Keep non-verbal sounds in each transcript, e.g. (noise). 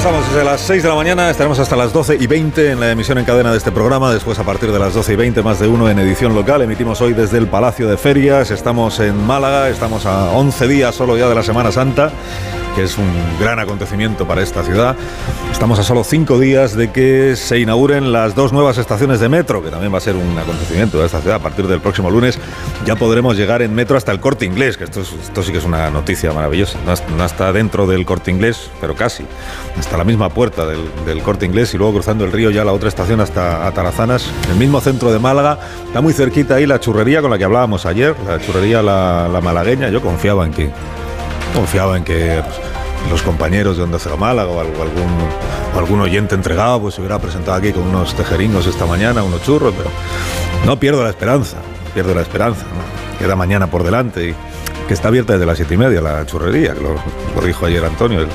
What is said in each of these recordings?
Estamos desde las 6 de la mañana, estaremos hasta las 12 y 20 en la emisión en cadena de este programa, después a partir de las 12 y 20 más de uno en edición local, emitimos hoy desde el Palacio de Ferias, estamos en Málaga, estamos a 11 días solo ya de la Semana Santa que es un gran acontecimiento para esta ciudad. Estamos a solo cinco días de que se inauguren las dos nuevas estaciones de metro, que también va a ser un acontecimiento de esta ciudad. A partir del próximo lunes ya podremos llegar en metro hasta el corte inglés, que esto, esto sí que es una noticia maravillosa. No, está dentro del corte inglés, pero casi. Hasta la misma puerta del, corte inglés y luego cruzando el río ya la otra estación hasta Atarazanas, el mismo centro de Málaga. Está muy cerquita ahí la churrería con la que hablábamos ayer, la churrería la, la malagueña. Yo confiaba en que confiaba en que pues, los compañeros de Onda Cero Málaga o algún, algún oyente entregado pues se hubiera presentado aquí con unos tejeringos esta mañana, unos churros, pero no pierdo la esperanza, pierdo la esperanza. Queda mañana por delante y que está abierta desde las siete y media la churrería, que lo, dijo ayer Antonio, el,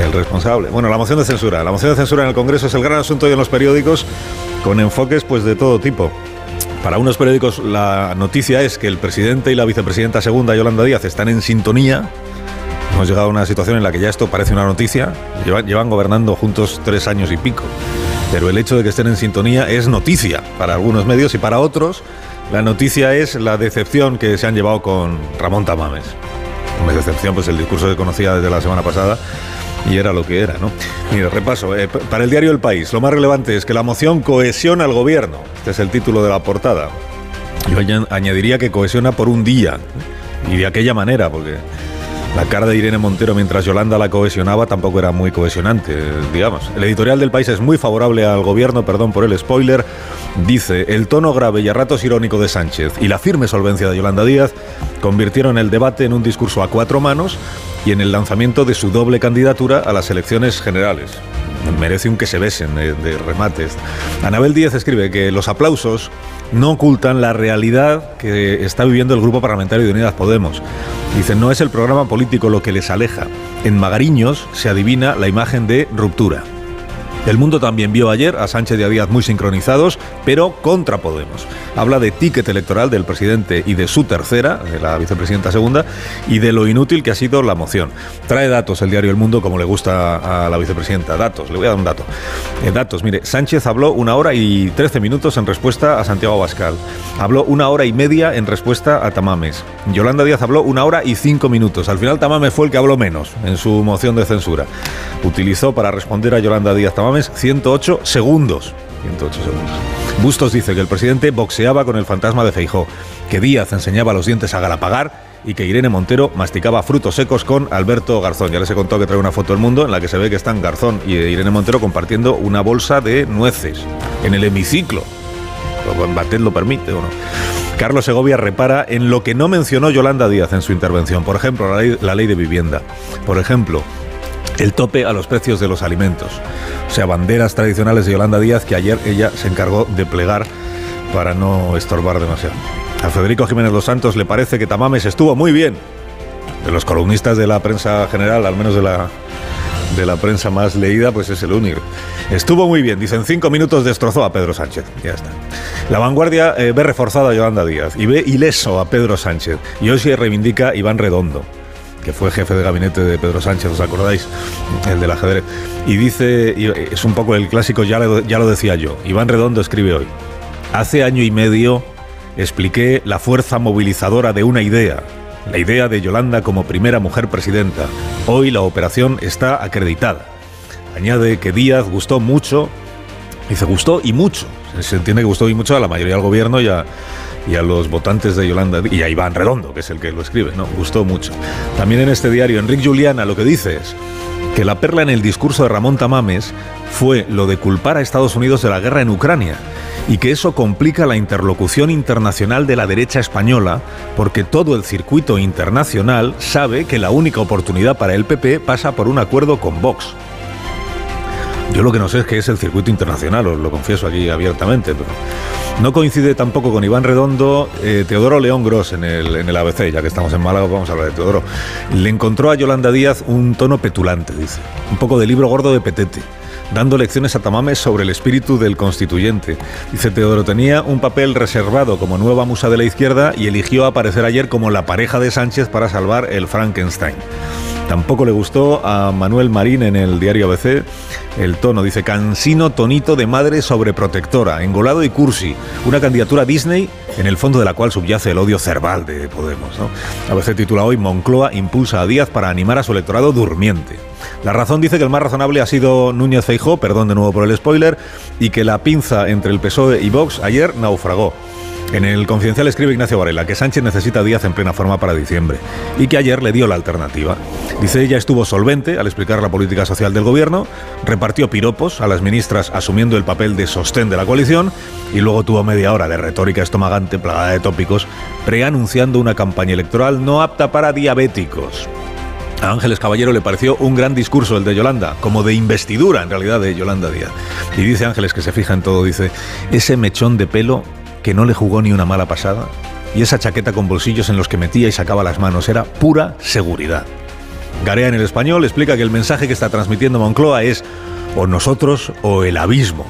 el, responsable. Bueno, la moción de censura. La moción de censura en el Congreso es el gran asunto hoy en los periódicos con enfoques pues de todo tipo. Para unos periódicos la noticia es que el presidente y la vicepresidenta segunda, Yolanda Díaz, están en sintonía. Hemos llegado a una situación en la que ya esto parece una noticia. Llevan, llevan gobernando juntos tres años y pico. Pero el hecho de que estén en sintonía es noticia para algunos medios y para otros la noticia es la decepción que se han llevado con Ramón Tamames. Una decepción, pues el discurso que conocía desde la semana pasada y era lo que era, ¿no? Mira, repaso. Eh, para el diario El País, lo más relevante es que la moción cohesiona al gobierno. Este es el título de la portada. Yo añadiría que cohesiona por un día y de aquella manera, porque la cara de Irene Montero mientras Yolanda la cohesionaba tampoco era muy cohesionante, digamos. El editorial del país es muy favorable al gobierno, perdón por el spoiler. Dice, el tono grave y a ratos irónico de Sánchez y la firme solvencia de Yolanda Díaz convirtieron el debate en un discurso a cuatro manos y en el lanzamiento de su doble candidatura a las elecciones generales. Merece un que se besen de, remates. Anabel Díaz escribe que los aplausos no ocultan la realidad que está viviendo el grupo parlamentario de Unidas Podemos. Dicen, no es el programa político lo que les aleja. En Magariños se adivina la imagen de ruptura. El mundo también vio ayer a Sánchez y a Díaz muy sincronizados, pero contra Podemos. Habla de ticket electoral del presidente y de su tercera, de la vicepresidenta segunda, y de lo inútil que ha sido la moción. Trae datos el diario El Mundo como le gusta a la vicepresidenta. Datos, le voy a dar un dato. Eh, datos, mire, Sánchez habló una hora y trece minutos en respuesta a Santiago Abascal. Habló una hora y media en respuesta a Tamames. Yolanda Díaz habló una hora y cinco minutos. Al final Tamames fue el que habló menos en su moción de censura. Utilizó para responder a Yolanda Díaz Tamames 108 segundos. 108 segundos. Bustos dice que el presidente boxeaba con el fantasma de Feijó, que Díaz enseñaba los dientes a Galapagar y que Irene Montero masticaba frutos secos con Alberto Garzón. Ya les he contado que trae una foto del mundo en la que se ve que están Garzón y Irene Montero compartiendo una bolsa de nueces en el hemiciclo. Batet lo permite o no. Carlos Segovia repara en lo que no mencionó Yolanda Díaz en su intervención. Por ejemplo, la ley, la ley de vivienda. Por ejemplo, el tope a los precios de los alimentos. O sea, banderas tradicionales de Yolanda Díaz que ayer ella se encargó de plegar para no estorbar demasiado. A Federico Jiménez Los Santos le parece que Tamames estuvo muy bien. De los columnistas de la prensa general, al menos de la, de la prensa más leída, pues es el único. Estuvo muy bien, dicen cinco minutos destrozó a Pedro Sánchez. Ya está. La vanguardia eh, ve reforzada a Yolanda Díaz y ve ileso a Pedro Sánchez. Y hoy se reivindica Iván Redondo que fue jefe de gabinete de Pedro Sánchez, ¿os acordáis? El del ajedrez. Y dice, es un poco el clásico, ya lo, ya lo decía yo, Iván Redondo escribe hoy, hace año y medio expliqué la fuerza movilizadora de una idea, la idea de Yolanda como primera mujer presidenta. Hoy la operación está acreditada. Añade que Díaz gustó mucho, dice gustó y mucho, se entiende que gustó y mucho a la mayoría del gobierno y a, los votantes de Yolanda y a Iván Redondo, que es el que lo escribe, ¿no? Gustó mucho. También en este diario, Enrique Juliana lo que dice es, que la perla en el discurso de Ramón Tamames fue lo de culpar a Estados Unidos de la guerra en Ucrania y que eso complica la interlocución internacional de la derecha española porque todo el circuito internacional sabe que la única oportunidad para el PP pasa por un acuerdo con Vox. Yo lo que no sé es qué es el circuito internacional, os lo confieso aquí abiertamente, pero no coincide tampoco con Iván Redondo, eh, Teodoro León Gross en el, en el ABC, ya que estamos en Málaga, vamos a hablar de Teodoro. Le encontró a Yolanda Díaz un tono petulante, dice, un poco de libro gordo de petete dando lecciones a Tamames sobre el espíritu del constituyente. Dice Teodoro, tenía un papel reservado como nueva musa de la izquierda y eligió aparecer ayer como la pareja de Sánchez para salvar el Frankenstein. Tampoco le gustó a Manuel Marín en el diario ABC el tono. Dice, cansino tonito de madre sobreprotectora, engolado y cursi. Una candidatura Disney en el fondo de la cual subyace el odio cerval de Podemos. ABC titula hoy, Moncloa impulsa a Díaz para animar a su electorado durmiente. La razón dice que el más razonable ha sido Núñez Feijó, perdón de nuevo por el spoiler, y que la pinza entre el PSOE y Vox ayer naufragó. En el Confidencial escribe Ignacio Varela que Sánchez necesita Díaz en plena forma para diciembre y que ayer le dio la alternativa. Dice ella estuvo solvente al explicar la política social del gobierno, repartió piropos a las ministras asumiendo el papel de sostén de la coalición y luego tuvo media hora de retórica estomagante plagada de tópicos preanunciando una campaña electoral no apta para diabéticos. A Ángeles Caballero le pareció un gran discurso el de Yolanda, como de investidura en realidad de Yolanda Díaz. Y dice Ángeles que se fija en todo, dice, ese mechón de pelo que no le jugó ni una mala pasada y esa chaqueta con bolsillos en los que metía y sacaba las manos era pura seguridad. Garea en el español explica que el mensaje que está transmitiendo Moncloa es o nosotros o el abismo.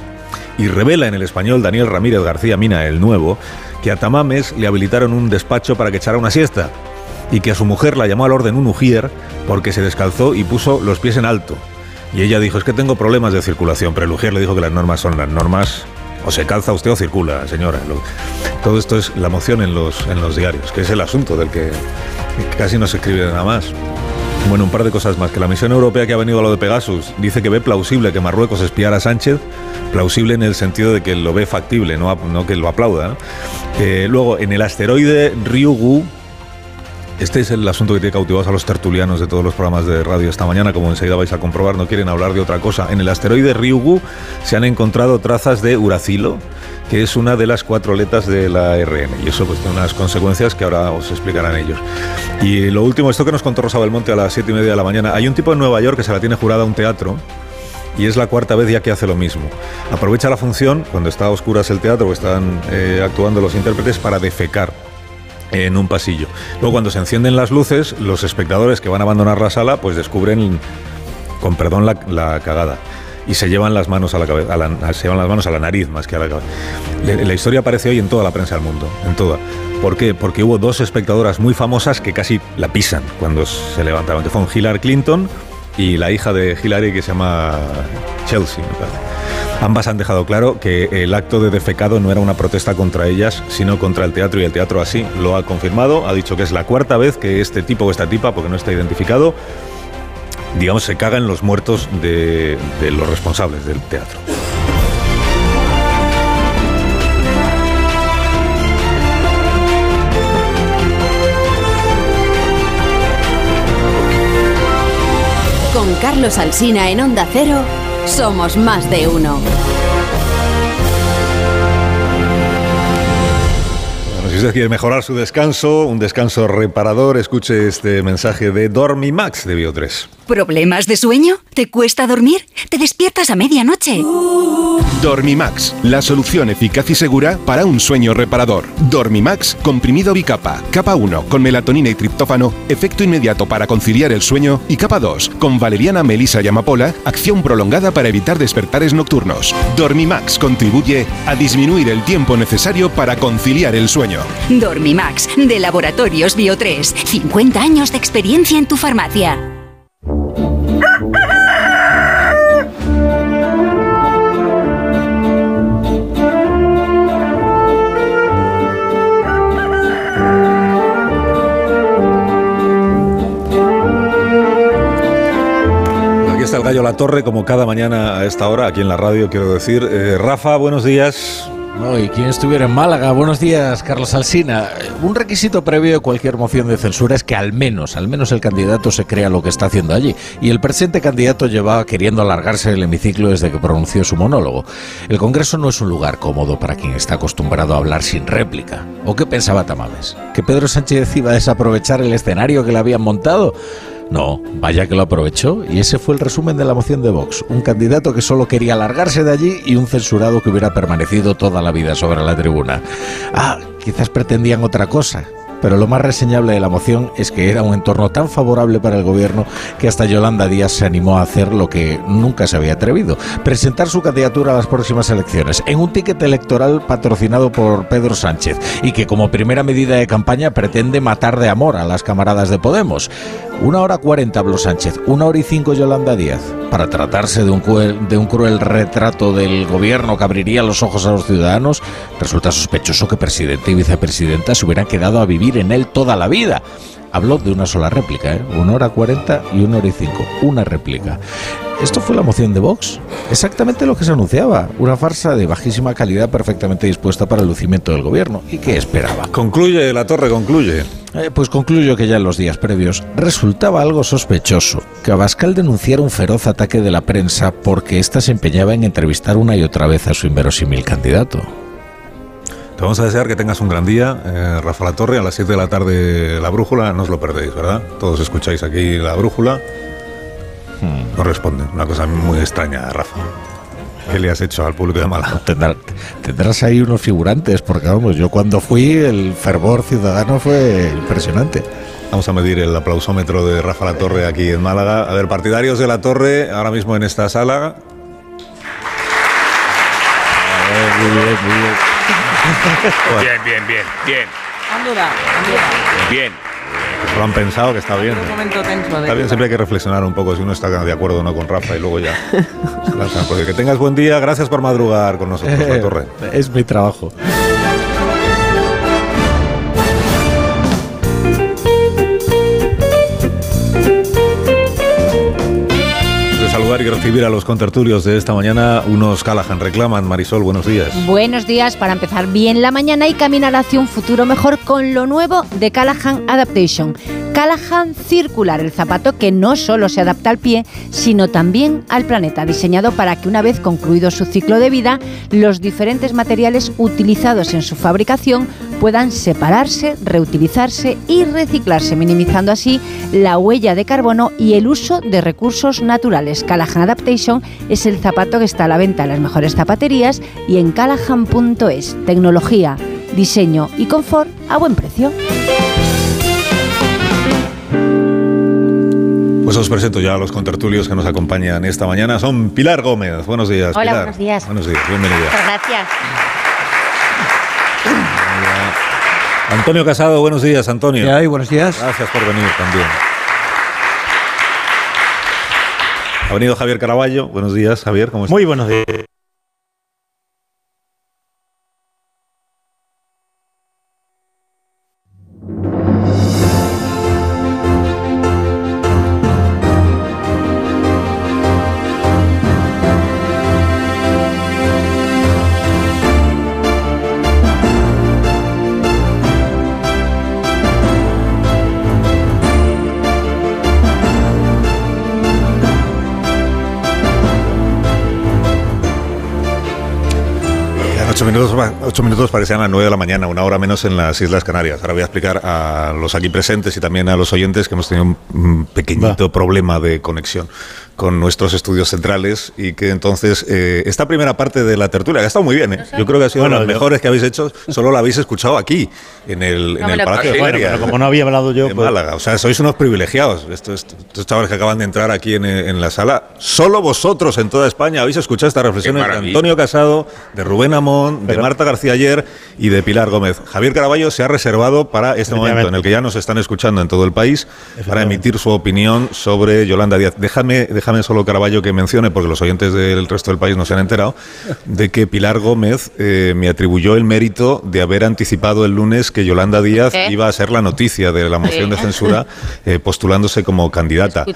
Y revela en el español Daniel Ramírez García Mina, el nuevo, que a Tamames le habilitaron un despacho para que echara una siesta y que a su mujer la llamó al orden un ujier porque se descalzó y puso los pies en alto. Y ella dijo, es que tengo problemas de circulación, pero el ujier le dijo que las normas son las normas, o se calza usted o circula, señora. Todo esto es la moción en los, en los diarios, que es el asunto del que casi no se escribe nada más. Bueno, un par de cosas más. Que la misión europea que ha venido a lo de Pegasus dice que ve plausible que Marruecos espiara a Sánchez. Plausible en el sentido de que lo ve factible, no, no que lo aplauda. Eh, luego, en el asteroide Ryugu, este es el asunto que tiene cautivados a los tertulianos de todos los programas de radio esta mañana, como enseguida vais a comprobar, no quieren hablar de otra cosa. En el asteroide Ryugu se han encontrado trazas de uracilo, que es una de las cuatro letras de la ARN, y eso pues tiene unas consecuencias que ahora os explicarán ellos. Y lo último, esto que nos contó Rosa Belmonte a las siete y media de la mañana, hay un tipo en Nueva York que se la tiene jurada a un teatro, y es la cuarta vez ya que hace lo mismo. Aprovecha la función, cuando está a oscuras el teatro, están eh, actuando los intérpretes, para defecar en un pasillo. Luego cuando se encienden las luces, los espectadores que van a abandonar la sala pues descubren, con perdón, la, cagada. Y se llevan las manos a la cabeza, se llevan las manos a la nariz más que a la cabeza. La, historia aparece hoy en toda la prensa del mundo, en toda. ¿Por qué? Porque hubo dos espectadoras muy famosas que casi la pisan cuando se levantaban, que fueron Hillary Clinton y la hija de Hillary que se llama Chelsea, me parece. Ambas han dejado claro que el acto de defecado no era una protesta contra ellas, sino contra el teatro y el teatro así lo ha confirmado. Ha dicho que es la cuarta vez que este tipo o esta tipa, porque no está identificado, digamos, se caga en los muertos de, de los responsables del teatro. Con Carlos Alsina en Onda Cero. Somos más de uno. Si usted quiere mejorar su descanso, un descanso reparador, escuche este mensaje de Dormimax de Bio3. ¿Problemas de sueño? ¿Te cuesta dormir? ¿Te despiertas a medianoche? Dormimax, la solución eficaz y segura para un sueño reparador. Dormimax, comprimido bicapa. Capa 1, con melatonina y triptófano, efecto inmediato para conciliar el sueño. Y capa 2, con valeriana, melisa y amapola, acción prolongada para evitar despertares nocturnos. Dormimax contribuye a disminuir el tiempo necesario para conciliar el sueño. Dormimax, de Laboratorios Bio 3. 50 años de experiencia en tu farmacia. el gallo La Torre, como cada mañana a esta hora, aquí en la radio, quiero decir. Eh, Rafa, buenos días. No, y quien estuviera en Málaga. Buenos días, Carlos Alsina. Un requisito previo de cualquier moción de censura es que al menos, al menos el candidato se crea lo que está haciendo allí. Y el presente candidato llevaba queriendo alargarse el hemiciclo desde que pronunció su monólogo. El Congreso no es un lugar cómodo para quien está acostumbrado a hablar sin réplica. ¿O qué pensaba Tamames? ¿Que Pedro Sánchez iba a desaprovechar el escenario que le habían montado? No, vaya que lo aprovechó y ese fue el resumen de la moción de Vox. Un candidato que solo quería largarse de allí y un censurado que hubiera permanecido toda la vida sobre la tribuna. Ah, quizás pretendían otra cosa, pero lo más reseñable de la moción es que era un entorno tan favorable para el gobierno que hasta Yolanda Díaz se animó a hacer lo que nunca se había atrevido, presentar su candidatura a las próximas elecciones en un ticket electoral patrocinado por Pedro Sánchez y que como primera medida de campaña pretende matar de amor a las camaradas de Podemos. Una hora cuarenta habló Sánchez, una hora y cinco Yolanda Díaz. Para tratarse de un, cruel, de un cruel retrato del gobierno que abriría los ojos a los ciudadanos, resulta sospechoso que presidente y vicepresidenta se hubieran quedado a vivir en él toda la vida. Habló de una sola réplica, ¿eh? una hora cuarenta y una hora y cinco. Una réplica. Esto fue la moción de Vox. Exactamente lo que se anunciaba. Una farsa de bajísima calidad perfectamente dispuesta para el lucimiento del gobierno. ¿Y qué esperaba? Concluye, la torre concluye. Eh, pues concluyo que ya en los días previos resultaba algo sospechoso que Abascal denunciara un feroz ataque de la prensa porque ésta se empeñaba en entrevistar una y otra vez a su inverosímil candidato. Te vamos a desear que tengas un gran día, eh, Rafa La Torre, a las 7 de la tarde La Brújula, no os lo perdéis, ¿verdad? Todos escucháis aquí La Brújula. No responde, una cosa muy extraña, Rafa. ¿Qué le has hecho al público de Málaga? (laughs) Tendrá- tendrás ahí unos figurantes, porque vamos, yo cuando fui el fervor ciudadano fue impresionante. Vamos a medir el aplausómetro de Rafa La Torre aquí en Málaga. A ver, partidarios de La Torre, ahora mismo en esta sala. Muy bien, muy bien. Bien, bien, bien, bien, Han dudado, han dudado. bien. Lo han pensado que está bien. Un momento tenso. de Está bien, siempre hay que reflexionar un poco si uno está de acuerdo o no con Rafa y luego ya. que tengas buen día, gracias por madrugar con nosotros, La (laughs) Torre. Es mi trabajo. Saludar y recibir a los contertulios de esta mañana, unos Callahan reclaman. Marisol, buenos días. Buenos días para empezar bien la mañana y caminar hacia un futuro mejor con lo nuevo de Callahan Adaptation. Callahan Circular, el zapato que no solo se adapta al pie, sino también al planeta, diseñado para que una vez concluido su ciclo de vida, los diferentes materiales utilizados en su fabricación puedan separarse, reutilizarse y reciclarse, minimizando así la huella de carbono y el uso de recursos naturales. Callahan Adaptation es el zapato que está a la venta en las mejores zapaterías y en callahan.es. Tecnología, diseño y confort a buen precio. Pues os presento ya a los contertulios que nos acompañan esta mañana. Son Pilar Gómez. Buenos días. Hola, Pilar. buenos días. Buenos días, bienvenida. Gracias. Antonio Casado, buenos días, Antonio. ¿Qué hay? Buenos días. Gracias por venir también. Ha venido Javier Caraballo. Buenos días, Javier. ¿Cómo estás? Muy buenos días. Minutos, pa- ocho minutos parecían las nueve de la mañana, una hora menos en las Islas Canarias. Ahora voy a explicar a los aquí presentes y también a los oyentes que hemos tenido un pequeñito problema de conexión con nuestros estudios centrales y que entonces eh, esta primera parte de la tertulia, que ha estado muy bien, ¿eh? yo creo que ha sido Bueno, de las yo- mejores que habéis hecho, solo la habéis escuchado aquí, en el, en me el Palacio de. Bueno, como no había hablado yo, de pues- Málaga. O sea, sois unos privilegiados. Estos, estos chavales que acaban de entrar aquí en, en la sala, solo vosotros en toda España habéis escuchado estas reflexiones de. Antonio Casado, de Rubén Amón, de Pero- Marta García ayer y de Pilar Gómez. Javier Caraballo se ha reservado para este momento en el que ya nos están escuchando en todo el país para emitir su opinión sobre Yolanda Díaz. Déjame, déjame déjame solo Caraballo que mencione, porque los oyentes del resto del país no se han enterado, de que Pilar Gómez eh, me atribuyó el mérito de haber anticipado el lunes que Yolanda Díaz ¿Qué? iba a ser la noticia de la moción Sí. de censura eh, postulándose como candidata.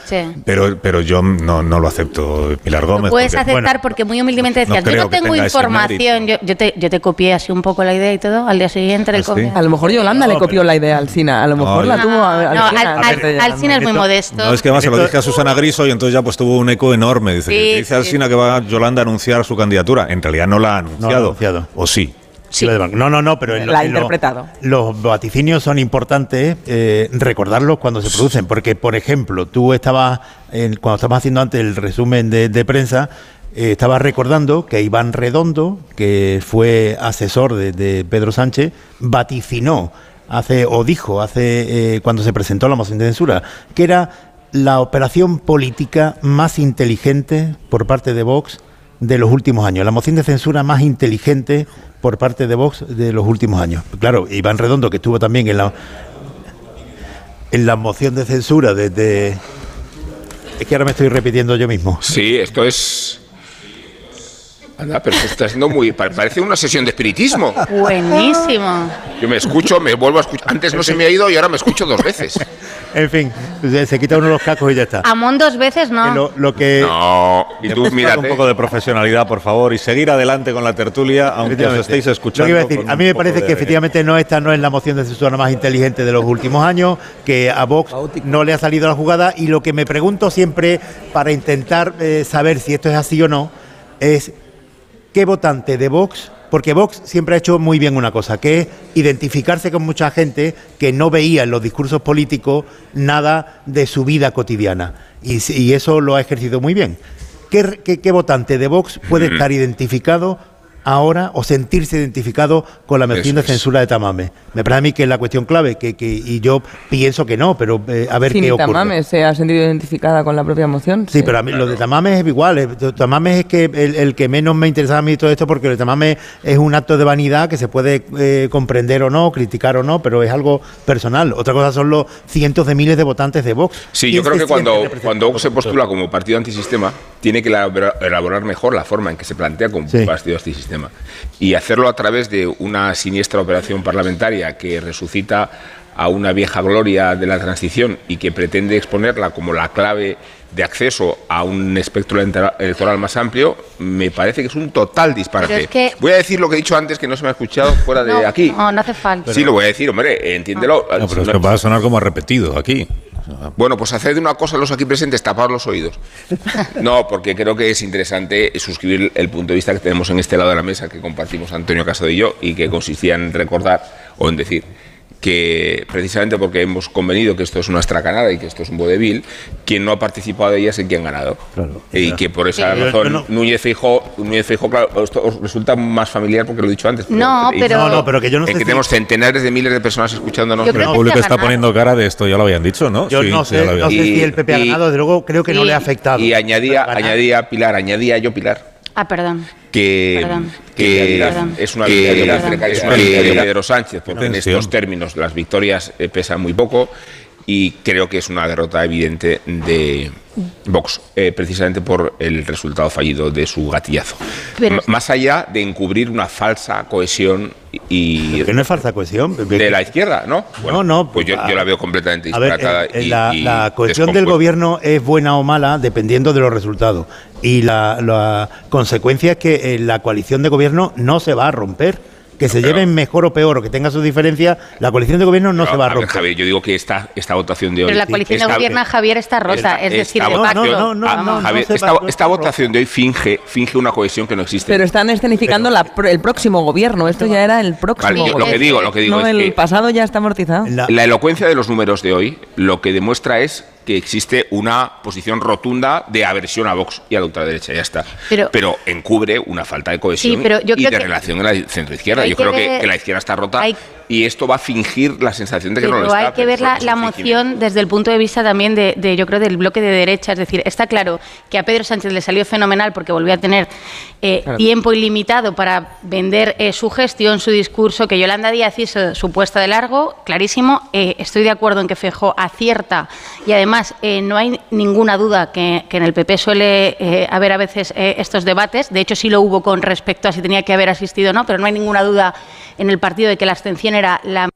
Pero, pero yo no, no lo acepto, Pilar Gómez. Puedes porque- aceptar porque muy humildemente no decías, yo creo no tengo información, yo, yo te, yo te copié así un poco la idea y todo, al día siguiente le ¿Ah, sí? A lo mejor Yolanda le copió la idea al Alcina. A lo mejor No, la yo- tuvo a- No, Alsina Al- antes de Al- llegar. Alsina es muy modesto. No, es que además se lo dije a Susana Griso y entonces ya pues tuvo un eco enorme. Dice, Sí, que dice sí. Alsina que va Yolanda a anunciar su candidatura. En realidad no la ha No anunciado. lo ha anunciado. ¿O sí? Sí. No, no, no, pero en lo- La ha en lo- interpretado. los vaticinios son importantes eh, recordarlos cuando se producen, porque, por ejemplo, tú estabas, en- cuando estabas haciendo antes el resumen de, de prensa, eh, estabas recordando que Iván Redondo, que fue asesor de, de Pedro Sánchez, vaticinó hace, o dijo hace, eh, cuando se presentó la moción de censura, que era la operación política más inteligente por parte de Vox de los últimos años, la moción de censura más inteligente por parte de Vox de los últimos años. Claro, Iván Redondo, que estuvo también en la en la moción de censura desde es que ahora me estoy repitiendo yo mismo. Sí, esto es. Anda, pero esto está siendo muy. pa- Parece una sesión de espiritismo. Buenísimo. Yo me escucho, me vuelvo a escuchar. Antes no se me ha ido y ahora me escucho dos veces. En fin, se quita uno los cascos y ya está. Amón dos veces, ¿no? Lo, lo que No, y tú mírate. un poco de profesionalidad, por favor, y seguir adelante con la tertulia, aunque os estéis Lo escuchando. que iba a decir, mí me parece de- que efectivamente no esta no es la moción de censura más inteligente de los últimos años, que a Vox no le ha salido la jugada y lo que me pregunto siempre para intentar eh, saber si esto es así o no es qué votante de Vox, porque Vox siempre ha hecho muy bien una cosa, que es identificarse con mucha gente que no veía en los discursos políticos nada de su vida cotidiana. Y, eso lo ha ejercido muy bien. ¿Qué, qué- qué votante de Vox puede estar identificado ahora o sentirse identificado con la moción de Eso es. censura de Tamame? Me parece a mí que es la cuestión clave, que, que- y yo pienso que no, pero eh, a ver Si qué ocurre. Tamame se ha sentido identificada con la propia moción. Sí, pero a mí lo de Tamames es igual. eh, Tamames es que el, el que menos me interesaba a mí todo esto porque lo de Tamames es un acto de vanidad que se puede eh, comprender o no, criticar o no, pero es algo personal. Otra cosa son los cientos de miles de votantes de Vox. Sí, yo ¿Quién creo que cuando, cuando Vox se postula como partido antisistema, tiene que elabora- elaborar mejor la forma en que se plantea como Sí. partido antisistema. Y hacerlo a través de una siniestra operación parlamentaria que resucita a una vieja gloria de la transición y que pretende exponerla como la clave de acceso a un espectro electoral- más amplio, me parece que es un total disparate. Pero es que- Voy a decir lo que he dicho antes que no se me ha escuchado fuera de no, aquí. No, no hace falta. sí, lo voy a decir, hombre, entiéndelo. No, pero es que va a sonar como repetido aquí. Bueno, pues haced una cosa los aquí presentes, tapar los oídos. (laughs) No, porque creo que es interesante suscribir el punto de vista que tenemos en este lado de la mesa, que compartimos Antonio Casado y yo, y que consistía en recordar o en decir que precisamente porque hemos convenido que esto es una estracanada y que esto es un vodevil, quien no ha participado de ella es el que ha ganado. y que por esa Sí. razón Yo no- Núñez Feijóo, Núñez Feijóo, claro, esto os resulta más familiar porque lo he dicho antes. No, pero- No, no, pero que yo no sé que si- tenemos centenares de miles de personas escuchándonos. Yo creo El que público está poniendo cara de esto, ya lo habían dicho, ¿no? Yo Sí, no sé, lo habían no sé Y- si el PP ha y- ganado, desde luego creo que no y- le ha afectado. Y añadía, añadía Pilar, añadía yo Pilar, Ah, perdón. que, Perdón. que Perdón. es una Que- victoria, Perdón. es una victoria de Pedro Sánchez, porque en estos términos las victorias eh, pesan muy poco y creo que es una derrota evidente de Vox, eh, precisamente por el resultado fallido de su gatillazo. Pero- Más allá de encubrir una falsa cohesión y Que no es falsa cohesión. de la izquierda, ¿no? No, no, Pues yo, yo la veo completamente ver, disparatada eh, eh, y- la, y la cohesión del gobierno es buena o mala dependiendo de los resultados. Y la, la consecuencia es que eh, la coalición de gobierno no se va a romper. Que se lleven mejor o peor o que tenga sus diferencias, la coalición de gobierno no Pero, se va a ver, romper. Javier, yo digo que esta, esta votación de hoy. Pero la coalición de gobierno, Javier, está rota. es decir, de No, pacto. no, no, no, Ah, no, Javier, esta, votación de hoy finge, finge una cohesión que no existe. Pero están escenificando la pro- el próximo gobierno. Esto ya era el próximo Vale, yo lo gobierno. que digo, lo que digo no, es el que pasado ya está amortizado. La- la elocuencia de los números de hoy lo que demuestra es que existe una posición rotunda de aversión a Vox y a la ultraderecha, ya está. Pero- encubre una falta de cohesión Sí, pero yo y de que- relación en la centroizquierda. Yo creo que, la izquierda está rota hay- y esto va a fingir la sensación de que no lo Pero está. hay que ver la, la moción desde el punto de vista también de, de, yo creo, del bloque de derecha. Es decir, está claro que a Pedro Sánchez le salió fenomenal porque volvió a tener eh, Claro. tiempo ilimitado para vender eh, su gestión, su discurso, que Yolanda Díaz hizo su puesta de largo, clarísimo. Eh, estoy de acuerdo en que Feijó acierta y además eh, no hay ninguna duda que, que en el PP suele eh, haber a veces eh, estos debates. De hecho, sí lo hubo con respecto a si tenía que haber asistido o no, pero no hay ninguna duda en el partido de que la abstención era la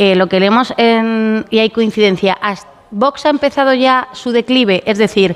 Eh, lo que leemos en, y hay coincidencia, Vox ha empezado ya su declive, es decir,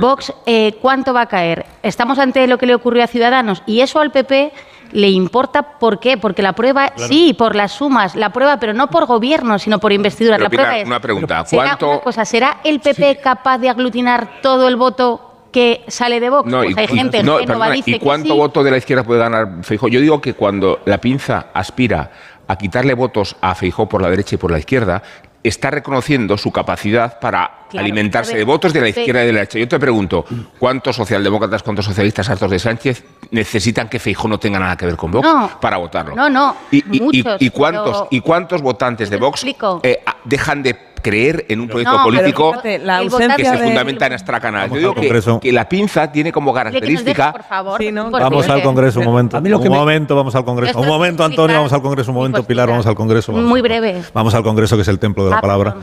Vox, eh, ¿cuánto va a caer? Estamos ante lo que le ocurrió a Ciudadanos y eso al PP le importa, ¿por qué? Porque la prueba, sí, por las sumas, la prueba, pero no por gobierno, sino por investiduras. Pero, la prueba Pilar, es, una pregunta. ¿será, ¿Cuánto- una cosa, ¿será el PP capaz de aglutinar todo el voto que sale de Vox? No, Pues y, hay y- gente no, ingenua, perdona, dice ¿y que cuánto sí. voto de la izquierda puede ganar Feijó? Yo digo que cuando la pinza aspira a quitarle votos a Feijó por la derecha y por la izquierda, está reconociendo su capacidad para Claro, alimentarse de votos de la izquierda y de la derecha. Yo te pregunto, ¿cuántos socialdemócratas, cuántos socialistas hartos de Sánchez necesitan que Feijó no tenga nada que ver con Vox No. para votarlo? No, no, ¿Y, y- y- y cuántos, ¿Y votantes de Vox eh, dejan de creer en un proyecto No, político fíjate, la que se de- fundamenta en Astracanal? Yo Vamos digo al que, Congreso. que la pinza tiene como característica por favor. Sí, ¿no? por Vamos al Congreso un momento. A mí lo que un me- momento, vamos al Congreso. Un momento, Antonio, vamos al Congreso. Un momento, Pilar, vamos al Congreso. Vamos. Muy breve. Vamos al Congreso, que es el templo de la Ah, palabra.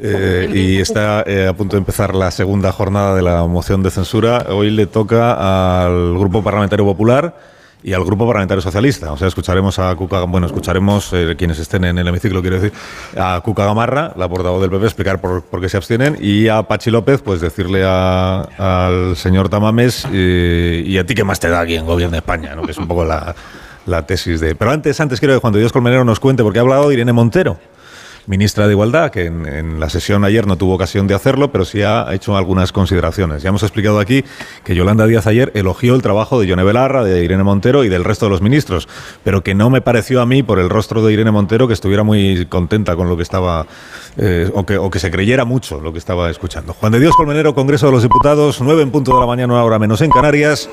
Eh, y está eh, a punto de empezar la segunda jornada de la moción de censura. Hoy le toca al Grupo Parlamentario Popular y al Grupo Parlamentario Socialista. O sea, escucharemos a Cuca, bueno, escucharemos eh, quienes estén en el hemiciclo, quiero decir, a Cuca Gamarra, la portavoz del PP, explicar por, qué se abstienen, y a Pachi López, pues decirle al señor Tamames, eh, y a ti qué más te da aquí en Gobierno de España, ¿no? que es un poco la, la tesis de... Pero antes, antes quiero que Juan de Dios Colmenero nos cuente, porque ha hablado Irene Montero ministra de Igualdad, que en, la sesión ayer no tuvo ocasión de hacerlo, pero sí ha hecho algunas consideraciones. Ya hemos explicado aquí que Yolanda Díaz ayer elogió el trabajo de Yone Belarra, de Irene Montero y del resto de los ministros, pero que no me pareció a mí, por el rostro de Irene Montero, que estuviera muy contenta con lo que estaba, eh, o, que, o que se creyera mucho lo que estaba escuchando. Juan de Dios Colmenero, Congreso de los Diputados, 9 en punto de la mañana, una hora menos en Canarias.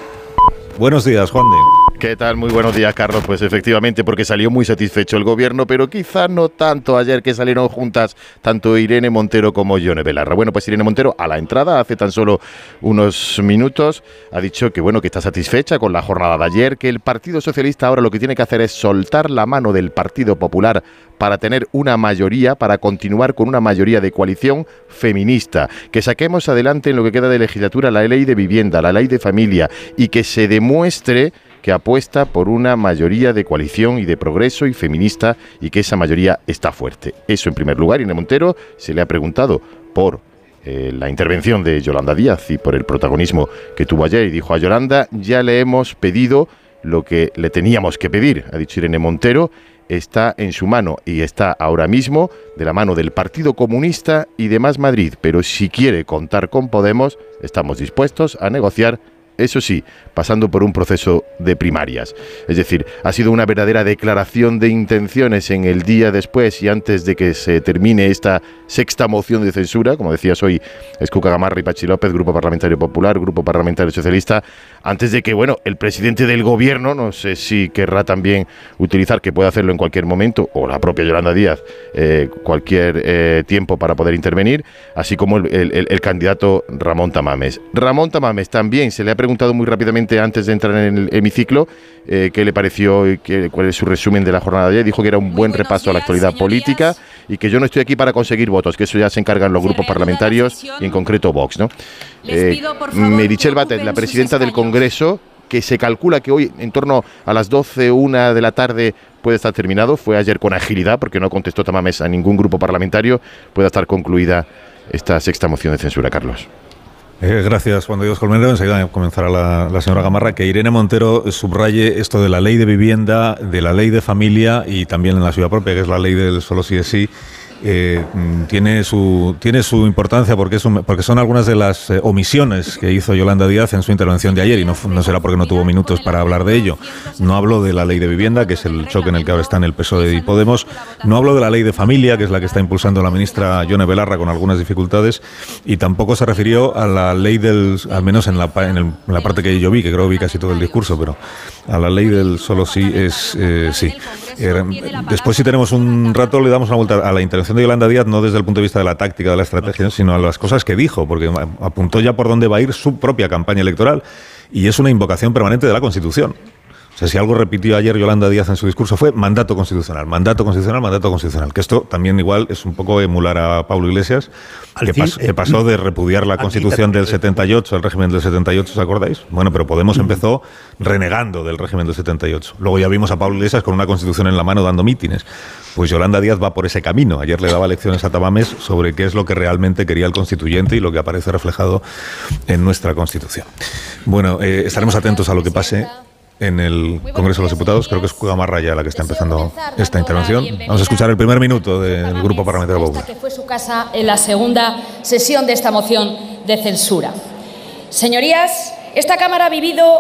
Buenos días, Juan de. ¿Qué tal? Muy buenos días, Carlos. Pues efectivamente, porque salió muy satisfecho el gobierno, pero quizá no tanto ayer que salieron juntas tanto Irene Montero como Yone Belarra. Bueno, pues Irene Montero a la entrada, hace tan solo unos minutos, ha dicho que bueno, que está satisfecha con la jornada de ayer, que el Partido Socialista ahora lo que tiene que hacer es soltar la mano del Partido Popular para tener una mayoría, para continuar con una mayoría de coalición feminista, que saquemos adelante en lo que queda de legislatura la ley de vivienda, la ley de familia y que se demuestre que apuesta por una mayoría de coalición y de progreso y feminista y que esa mayoría está fuerte. Eso en primer lugar. Irene Montero se le ha preguntado por eh, la intervención de Yolanda Díaz y por el protagonismo que tuvo ayer y dijo a Yolanda, ya le hemos pedido lo que le teníamos que pedir, ha dicho Irene Montero, está en su mano y está ahora mismo de la mano del Partido Comunista y de Más Madrid, pero si quiere contar con Podemos, estamos dispuestos a negociar eso sí, pasando por un proceso de primarias. Es decir, ha sido una verdadera declaración de intenciones en el día después y antes de que se termine esta sexta moción de censura, como decías hoy, es Cuca Gamarra y Pachi López, Grupo Parlamentario Popular, Grupo Parlamentario Socialista, antes de que, bueno, el presidente del gobierno, no sé si querrá también utilizar, que puede hacerlo en cualquier momento, o la propia Yolanda Díaz, eh, cualquier eh, tiempo para poder intervenir, así como el, el- el candidato Ramón Tamames. Ramón Tamames también se le ha preguntado muy rápidamente antes de entrar en el hemiciclo eh, qué le pareció y qué- cuál es su resumen de la jornada de ayer. Dijo que era un buen repaso a la actualidad política y que yo no estoy aquí para conseguir votos, que eso ya se encargan los grupos parlamentarios y en concreto Vox. ¿no? Eh, Merichel Batet, la presidenta del Congreso, que se calcula que hoy en torno a las 12, una de la tarde puede estar terminado. Fue ayer con agilidad porque no contestó Tamames a ningún grupo parlamentario. Puede estar concluida esta sexta moción de censura, Carlos. Eh, gracias, Juan de Dios Colmenero. Enseguida comenzará la, la señora Gamarra. Que Irene Montero subraye esto de la ley de vivienda, de la ley de familia y también en la ciudad propia, que es la ley del solo sí es sí. Eh, mm, tiene, su, tiene su importancia porque, es un- porque son algunas de las eh, omisiones que hizo Yolanda Díaz en su intervención de ayer y no, no será porque no tuvo minutos para hablar de ello. No habló de la ley de vivienda, que es el choque en el que ahora están el PSOE y Podemos. No habló de la ley de familia, que es la que está impulsando la ministra Yone Belarra con algunas dificultades. Y tampoco se refirió a la ley del, al menos en la, en el- en la parte que yo vi, que creo que vi casi todo el discurso, pero a la ley del solo sí es eh, sí. Eh, después, si tenemos un rato, le damos una vuelta a la intervención de Yolanda Díaz, no desde el punto de vista de la táctica, de la estrategia, sino a las cosas que dijo, porque apuntó ya por dónde va a ir su propia campaña electoral y es una invocación permanente de la Constitución. O sea, si algo repitió ayer Yolanda Díaz en su discurso fue mandato constitucional, mandato constitucional, mandato constitucional. Que esto también igual es un poco emular a Pablo Iglesias, que, pasó, de repudiar la constitución del 78, el régimen del 78, ¿os acordáis? Bueno, pero Podemos empezó renegando del régimen del 78. Luego ya vimos a Pablo Iglesias con una constitución en la mano dando mítines. Pues Yolanda Díaz va por ese camino. Ayer le daba lecciones a Tamames sobre qué es lo que realmente quería el constituyente y lo que aparece reflejado en nuestra constitución. Bueno, eh, estaremos atentos a lo que pase en el Congreso de los Diputados. Creo que es Cugamarra ya la que está empezando esta intervención. Vamos a escuchar el primer minuto del Grupo Parlamentario Popular. que fue su casa en la segunda sesión de esta moción de censura. Señorías, esta Cámara ha vivido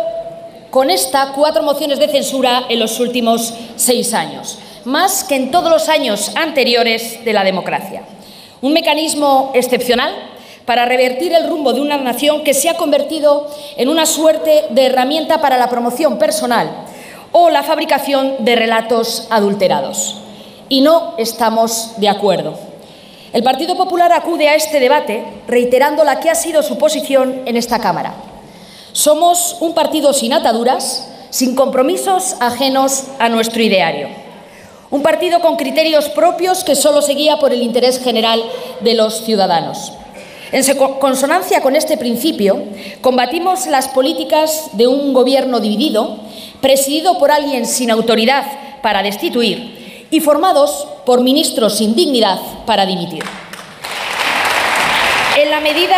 con esta cuatro mociones de censura en los últimos seis años, más que en todos los años anteriores de la democracia. Un mecanismo excepcional para revertir el rumbo de una nación que se ha convertido en una suerte de herramienta para la promoción personal o la fabricación de relatos adulterados. Y no estamos de acuerdo. El Partido Popular acude a este debate reiterando la que ha sido su posición en esta Cámara. Somos un partido sin ataduras, sin compromisos ajenos a nuestro ideario. Un partido con criterios propios que solo se guía por el interés general de los ciudadanos. En consonancia con este principio, combatimos las políticas de un gobierno dividido, presidido por alguien sin autoridad para destituir y formados por ministros sin dignidad para dimitir. En la medida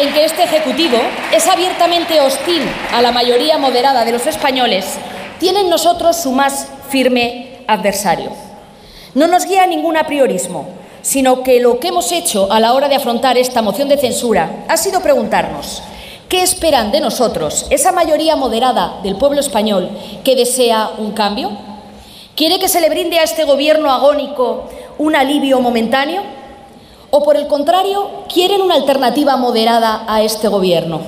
en que este Ejecutivo es abiertamente hostil a la mayoría moderada de los españoles, tiene en nosotros su más firme adversario. No nos guía ningún apriorismo, sino que lo que hemos hecho a la hora de afrontar esta moción de censura ha sido preguntarnos ¿qué esperan de nosotros esa mayoría moderada del pueblo español que desea un cambio? ¿Quiere que se le brinde a este gobierno agónico un alivio momentáneo? ¿O por el contrario, quieren una alternativa moderada a este gobierno?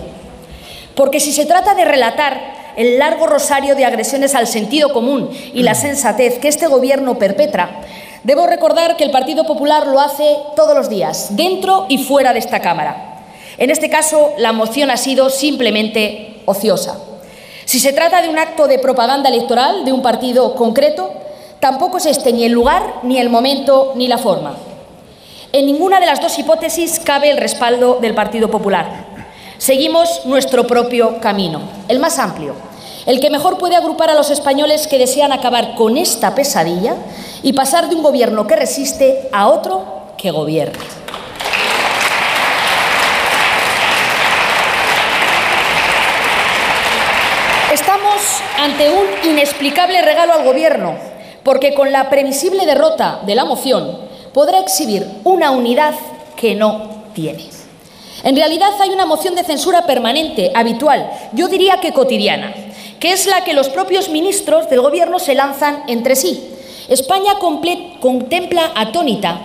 Porque si se trata de relatar el largo rosario de agresiones al sentido común y la sensatez que este gobierno perpetra, Debo recordar que el Partido Popular lo hace todos los días, dentro y fuera de esta Cámara. En este caso, la moción ha sido simplemente ociosa. Si se trata de un acto de propaganda electoral de un partido concreto, tampoco es este ni el lugar, ni el momento, ni la forma. En ninguna de las dos hipótesis cabe el respaldo del Partido Popular. Seguimos nuestro propio camino, el más amplio, el que mejor puede agrupar a los españoles que desean acabar con esta pesadilla y pasar de un gobierno que resiste a otro que gobierne. Estamos ante un inexplicable regalo al Gobierno, porque con la previsible derrota de la moción podrá exhibir una unidad que no tiene. En realidad hay una moción de censura permanente, habitual, yo diría que cotidiana, que es la que los propios ministros del Gobierno se lanzan entre sí. España contempla atónita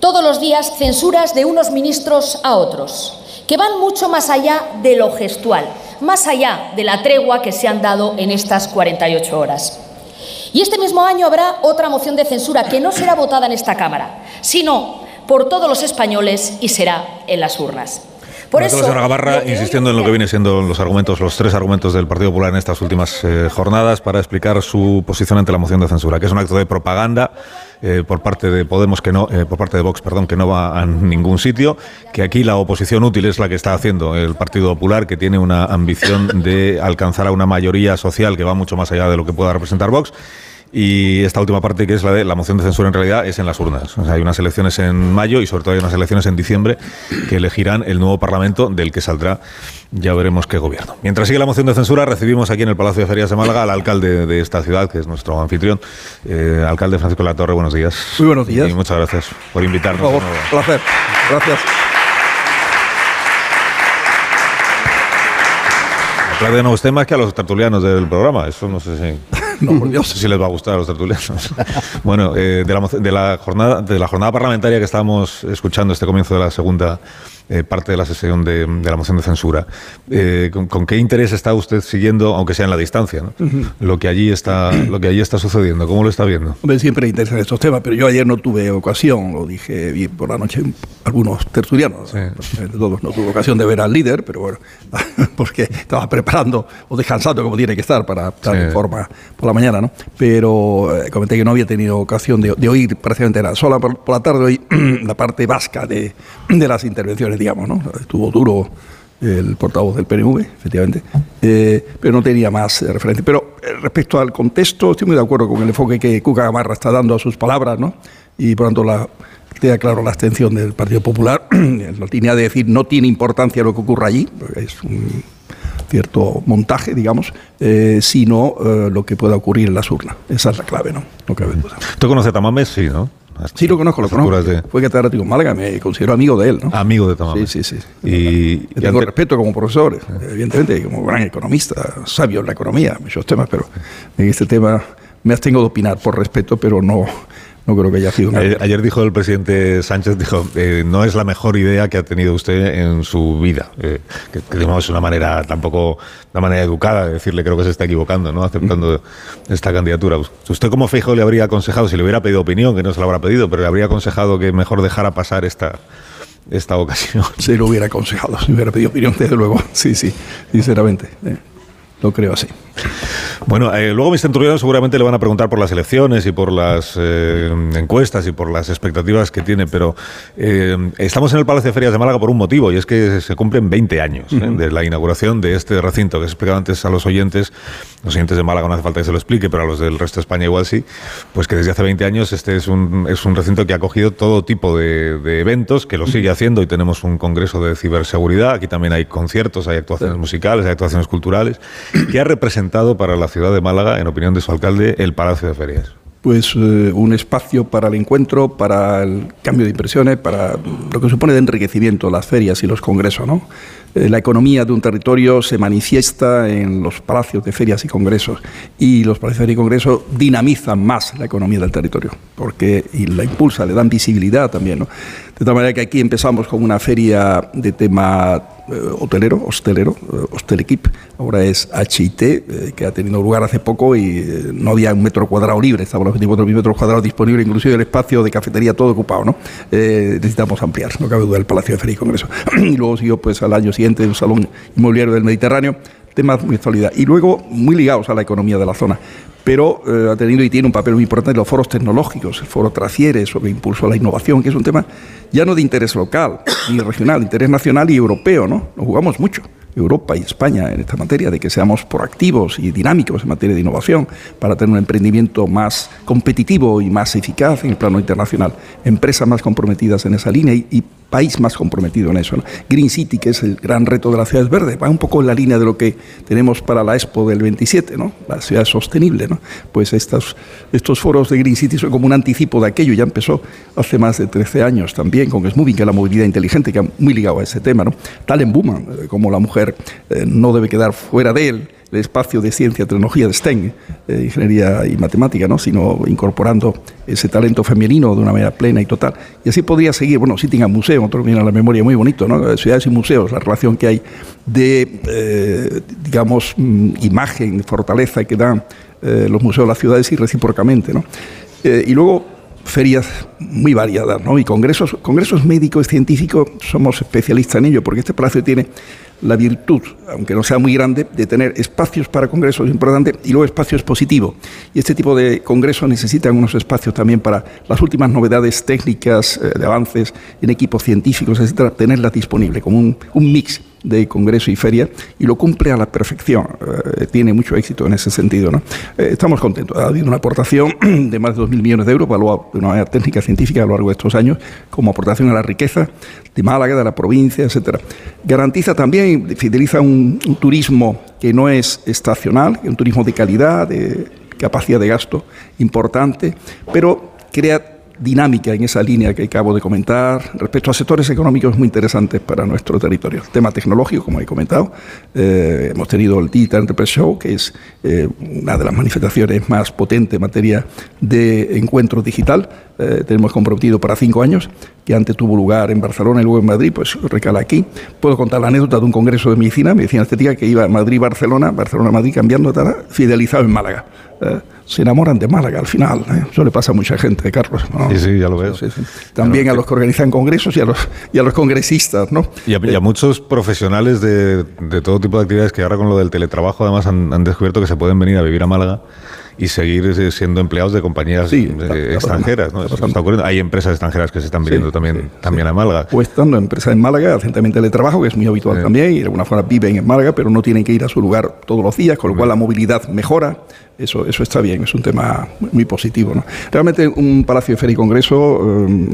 todos los días censuras de unos ministros a otros, que van mucho más allá de lo gestual, más allá de la tregua que se han dado en estas 48 horas. Y este mismo año habrá otra moción de censura que no será votada en esta Cámara, sino por todos los españoles y será en las urnas. Por eso, Gavarra, insistiendo en lo que viene siendo los argumentos, los tres argumentos del Partido Popular en estas últimas eh, jornadas para explicar su posición ante la moción de censura, que es un acto de propaganda eh, por parte de Podemos que no, eh, por parte de Vox, perdón, que no va a ningún sitio, que aquí la oposición útil es la que está haciendo el Partido Popular, que tiene una ambición de alcanzar a una mayoría social que va mucho más allá de lo que pueda representar Vox y esta última parte, que es la de la moción de censura, en realidad es en las urnas. hay unas elecciones en mayo y sobre todo hay unas elecciones en diciembre que elegirán el nuevo Parlamento del que saldrá, ya veremos qué gobierno. Mientras sigue la moción de censura, recibimos aquí en el Palacio de Ferias de Málaga al alcalde de esta ciudad, que es nuestro anfitrión, eh, alcalde Francisco La Torre. Buenos días. Muy buenos días. Y muchas gracias por invitarnos. Por favor, placer. Gracias. Aplaude a usted más que a los tertulianos del programa, eso no sé si... (laughs) no, por Dios. No sé si les va a gustar a los tertulianos. (laughs) bueno, eh, de, la, de, la, jornada, de la jornada parlamentaria que estábamos escuchando este comienzo de la segunda eh, parte de la sesión de, la moción de censura. Eh, ¿con, qué interés está usted siguiendo, aunque sea en la distancia, lo, que allí está, lo que allí está sucediendo? ¿Cómo lo está viendo? Hombre, siempre me interesan estos temas, pero yo ayer no tuve ocasión, lo dije bien por la noche algunos tertulianos, todos no tuve ocasión de ver al líder, pero bueno, (laughs) porque estaba preparando o descansando como tiene que estar para estar en forma por la mañana, ¿no? Pero eh, comenté que no había tenido ocasión de, oír prácticamente nada. Solo por, por la tarde oí (clears throat) la parte vasca de, de las intervenciones digamos, ¿no? Estuvo duro el portavoz del PNV, efectivamente, eh, pero no tenía más eh, referencia. Pero eh, respecto al contexto, estoy muy de acuerdo con el enfoque que Cuca Gamarra está dando a sus palabras, ¿no? Y por tanto, la, queda claro la abstención del Partido Popular, (clears throat) la línea de decir no tiene importancia lo que ocurra allí, es un cierto montaje, digamos, sino lo que pueda ocurrir en las urnas. Esa es la clave, ¿no? Lo que ¿Tú conoces a Tamames? Sí, ¿no? Sí, lo conozco, lo conozco. Fue catedrático en Málaga, me considero amigo de él, ¿no? Amigo de Tamames. Sí, sí, sí. Y, tengo respeto como profesor, evidentemente, como gran economista, sabio en la economía, muchos temas, pero en este tema me abstengo de opinar por respeto, pero no, no creo que haya sido una... Ayer, dijo el presidente Sánchez, dijo, eh, no es la mejor idea que ha tenido usted en su vida. Eh, que, que es una manera, tampoco una manera educada de decirle, creo que se está equivocando, ¿no? Aceptando esta candidatura. ¿Usted como Feijóo le habría aconsejado, si le hubiera pedido opinión, que no se lo habrá pedido, pero le habría aconsejado que mejor dejara pasar esta esta ocasión. Se lo hubiera aconsejado, si hubiera pedido opinión, desde luego. Sí, sí, sinceramente. Eh, lo creo así. Bueno, eh, luego mis centuriones seguramente le van a preguntar por las elecciones y por las eh, encuestas y por las expectativas que tiene, pero eh, estamos en el Palacio de Ferias de Málaga por un motivo y es que se cumplen 20 años de la inauguración de este recinto que he explicado antes a los oyentes, los oyentes de Málaga no hace falta que se lo explique, pero a los del resto de España igual sí, pues que desde hace 20 años este es un, es un recinto que ha acogido todo tipo de, eventos, que lo sigue haciendo y tenemos un congreso de ciberseguridad, aquí también hay conciertos, hay actuaciones musicales, hay actuaciones culturales, que ha representado para la ciudad de Málaga, en opinión de su alcalde, el Palacio de Ferias? Pues eh, un espacio para el encuentro, para el cambio de impresiones, para lo que supone de enriquecimiento las ferias y los congresos. ¿no? Eh, la economía de un territorio se manifiesta en los palacios de ferias y congresos y los palacios de ferias y congresos dinamizan más la economía del territorio porque y la impulsa, le dan visibilidad también. De tal manera que aquí empezamos con una feria de tema hotelero, hostelero, eh, Hostelekip, ahora es HIT, eh, que ha tenido lugar hace poco y no había un metro cuadrado libre, estaban los 24.000 metros cuadrados disponibles, inclusive el espacio de cafetería todo ocupado, ¿no? necesitamos ampliar, no cabe duda, el Palacio de Feria y Congreso. (clears throat) y luego siguió pues al año siguiente un salón inmobiliario del Mediterráneo, temas muy actualidad. Y luego muy ligados a la economía de la zona pero ha tenido y tiene un papel muy importante en los foros tecnológicos, el foro Traciere sobre impulso a la innovación, que es un tema ya no de interés local ni regional, de interés nacional y europeo, ¿no? Nos jugamos mucho. Europa y España en esta materia, de que seamos proactivos y dinámicos en materia de innovación para tener un emprendimiento más competitivo y más eficaz en el plano internacional, empresas más comprometidas en esa línea y, país más comprometido en eso. Green City, que es el gran reto de las ciudades verdes, va un poco en la línea de lo que tenemos para la Expo del 27, ¿no? la ciudad sostenible. ¿no? Pues estos, foros de Green City son como un anticipo de aquello, ya empezó hace más de 13 años también con Smoothing, que es la movilidad inteligente, que ha muy ligado a ese tema. ¿no? Tal en Buma, eh, como la mujer eh, no debe quedar fuera de él el espacio de ciencia, tecnología de STEM, eh, ingeniería y matemática, ¿no? sino incorporando ese talento femenino de una manera plena y total. Y así podría seguir, bueno, Sitting Museo, otro viene a la memoria muy bonito, ¿no? ciudades y museos, la relación que hay de, eh, digamos, mm, imagen, fortaleza que dan los museos de las ciudades y recíprocamente. ¿no? y luego ferias muy variadas, ¿no? Y congresos, congresos médicos y científicos, somos especialistas en ello, porque este palacio tiene la virtud, aunque no sea muy grande, de tener espacios para congresos importantes y luego espacios positivos. Y este tipo de congresos necesitan unos espacios también para las últimas novedades técnicas, eh, de avances en equipos científicos, etcétera, tenerlas disponibles como un, mix de congreso y feria y lo cumple a la perfección. Eh, tiene mucho éxito en ese sentido. ¿no? Eh, estamos contentos. Ha habido una aportación (clears throat) de más de 2.000 millones de euros, evaluado de una manera técnica científica a lo largo de estos años, como aportación a la riqueza de Málaga, de la provincia, etcétera. Garantiza también, fideliza un, un turismo que no es estacional, un turismo de calidad, de capacidad de gasto importante, pero crea dinámica en esa línea que acabo de comentar. Respecto a sectores económicos muy interesantes para nuestro territorio. El tema tecnológico, como he comentado, eh, hemos tenido el Digital Enterprise Show, que es eh, una de las manifestaciones más potentes en materia de encuentro digital. Eh, tenemos comprometido para cinco años, que antes tuvo lugar en Barcelona y luego en Madrid, pues recala aquí. Puedo contar la anécdota de un congreso de medicina, medicina estética, que iba Madrid-Barcelona, Barcelona-Madrid, cambiando, fidelizado en Málaga. Eh, se enamoran de Málaga al final. ¿eh? Eso le pasa a mucha gente, Carlos. Sí, sí, ya lo veo. También a los que organizan congresos y a los, y a los congresistas. ¿no? Y a, muchos profesionales de, de, todo tipo de actividades que ahora con lo del teletrabajo además han, han descubierto que se pueden venir a vivir a Málaga y seguir siendo empleados de compañías extranjeras. ¿no? está ocurriendo. Hay empresas extranjeras que se están viniendo también, también a Málaga. O estando empresas en Málaga, hacen también teletrabajo, que es muy habitual también, y de alguna forma viven en Málaga, pero no tienen que ir a su lugar todos los días, con lo cual la movilidad mejora. Eso, eso está bien, es un tema muy positivo. ¿no? Realmente un Palacio de Feria y Congreso eh,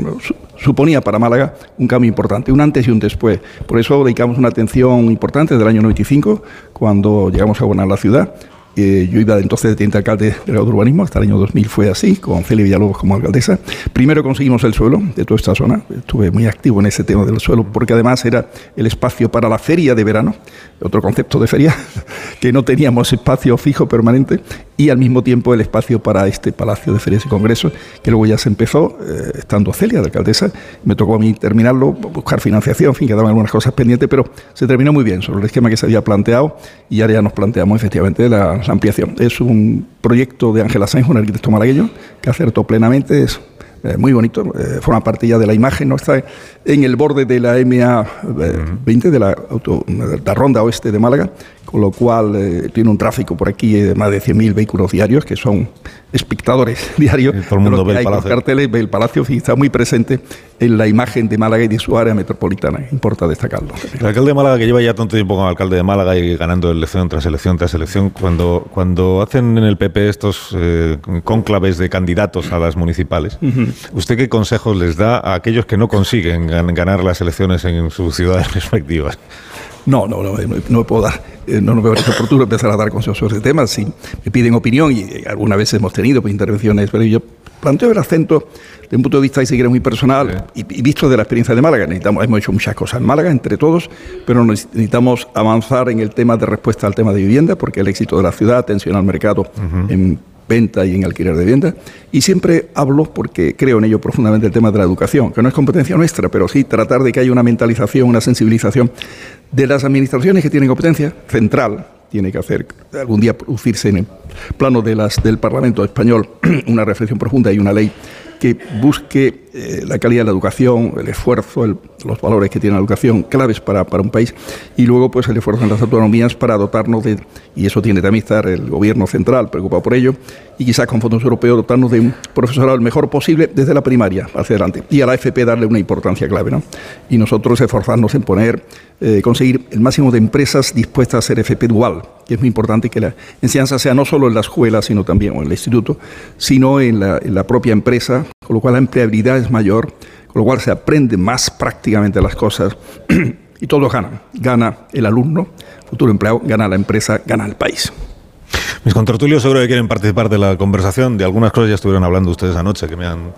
suponía para Málaga un cambio importante, un antes y un después. Por eso dedicamos una atención importante desde el año 95, cuando llegamos a gobernar la ciudad, eh, yo iba entonces de alcalde de urbanismo, hasta el año 2000 fue así, con Celia Villalobos como alcaldesa. Primero conseguimos el suelo de toda esta zona, estuve muy activo en ese tema del suelo, porque además era el espacio para la feria de verano, otro concepto de feria, (laughs) que no teníamos espacio fijo permanente, y al mismo tiempo el espacio para este Palacio de Ferias y Congresos, que luego ya se empezó, eh, estando Celia de alcaldesa, me tocó a mí terminarlo, buscar financiación, en fin, quedaban algunas cosas pendientes, pero se terminó muy bien sobre el esquema que se había planteado y ahora ya nos planteamos efectivamente la la ampliación. Es un proyecto de Ángela Sáenz, un arquitecto malagueño, que acertó plenamente, es eh, muy bonito, eh, forma parte ya de la imagen, ¿no? está en el borde de la MA20, de la, auto, de la ronda oeste de Málaga, con lo cual eh, tiene un tráfico por aquí de más de 100.000 vehículos diarios, que son espectadores (laughs) diarios. todo el mundo ve el palacio. Carteles, ve el palacio y está muy presente en la imagen de Málaga y de su área metropolitana. Importa destacarlo. El alcalde de Málaga, que lleva ya tanto tiempo como alcalde de Málaga y ganando elección tras elección tras elección, cuando, cuando hacen en el PP estos eh, cónclaves de candidatos a las municipales, ¿usted qué consejos les da a aquellos que no consiguen ganar las elecciones en sus ciudades (laughs) respectivas? No, no, no, no, me puedo dar, eh, no, no me parece oportuno empezar a dar consejos sobre este tema. Si me piden opinión, y eh, alguna vez hemos tenido pues, intervenciones, pero yo planteo el acento desde un punto de vista, y si muy personal, y, visto de la experiencia de Málaga. Necesitamos, hemos hecho muchas cosas en Málaga, entre todos, pero necesitamos avanzar en el tema de respuesta al tema de vivienda, porque el éxito de la ciudad, atención al mercado en venta y en alquiler de vivienda. Y siempre hablo, porque creo en ello profundamente, el tema de la educación, que no es competencia nuestra, pero sí tratar de que haya una mentalización, una sensibilización de las administraciones que tienen competencia central, tiene que hacer algún día producirse en el plano de las, del Parlamento español (clears throat) una reflexión profunda y una ley que busque eh, la calidad de la educación, el esfuerzo, los valores que tiene la educación, claves para, para, un país, y luego pues el esfuerzo en las autonomías para dotarnos de, y eso tiene también estar el gobierno central preocupado por ello, y quizás con fondos europeos dotarnos de un profesorado el mejor posible desde la primaria hacia adelante, y a la FP darle una importancia clave, ¿no? Y nosotros esforzarnos en poner, eh, conseguir el máximo de empresas dispuestas a ser FP dual, que es muy importante que la enseñanza sea no solo en la escuela, sino también, en el instituto, sino en la, en la propia empresa, con lo cual la empleabilidad es mayor, con lo cual se aprende más prácticamente las cosas (clears throat) y todos ganan. Gana el alumno, futuro empleado, gana la empresa, gana el país. Mis contertulios seguro que quieren participar de la conversación. De algunas cosas ya estuvieron hablando ustedes anoche, que me han,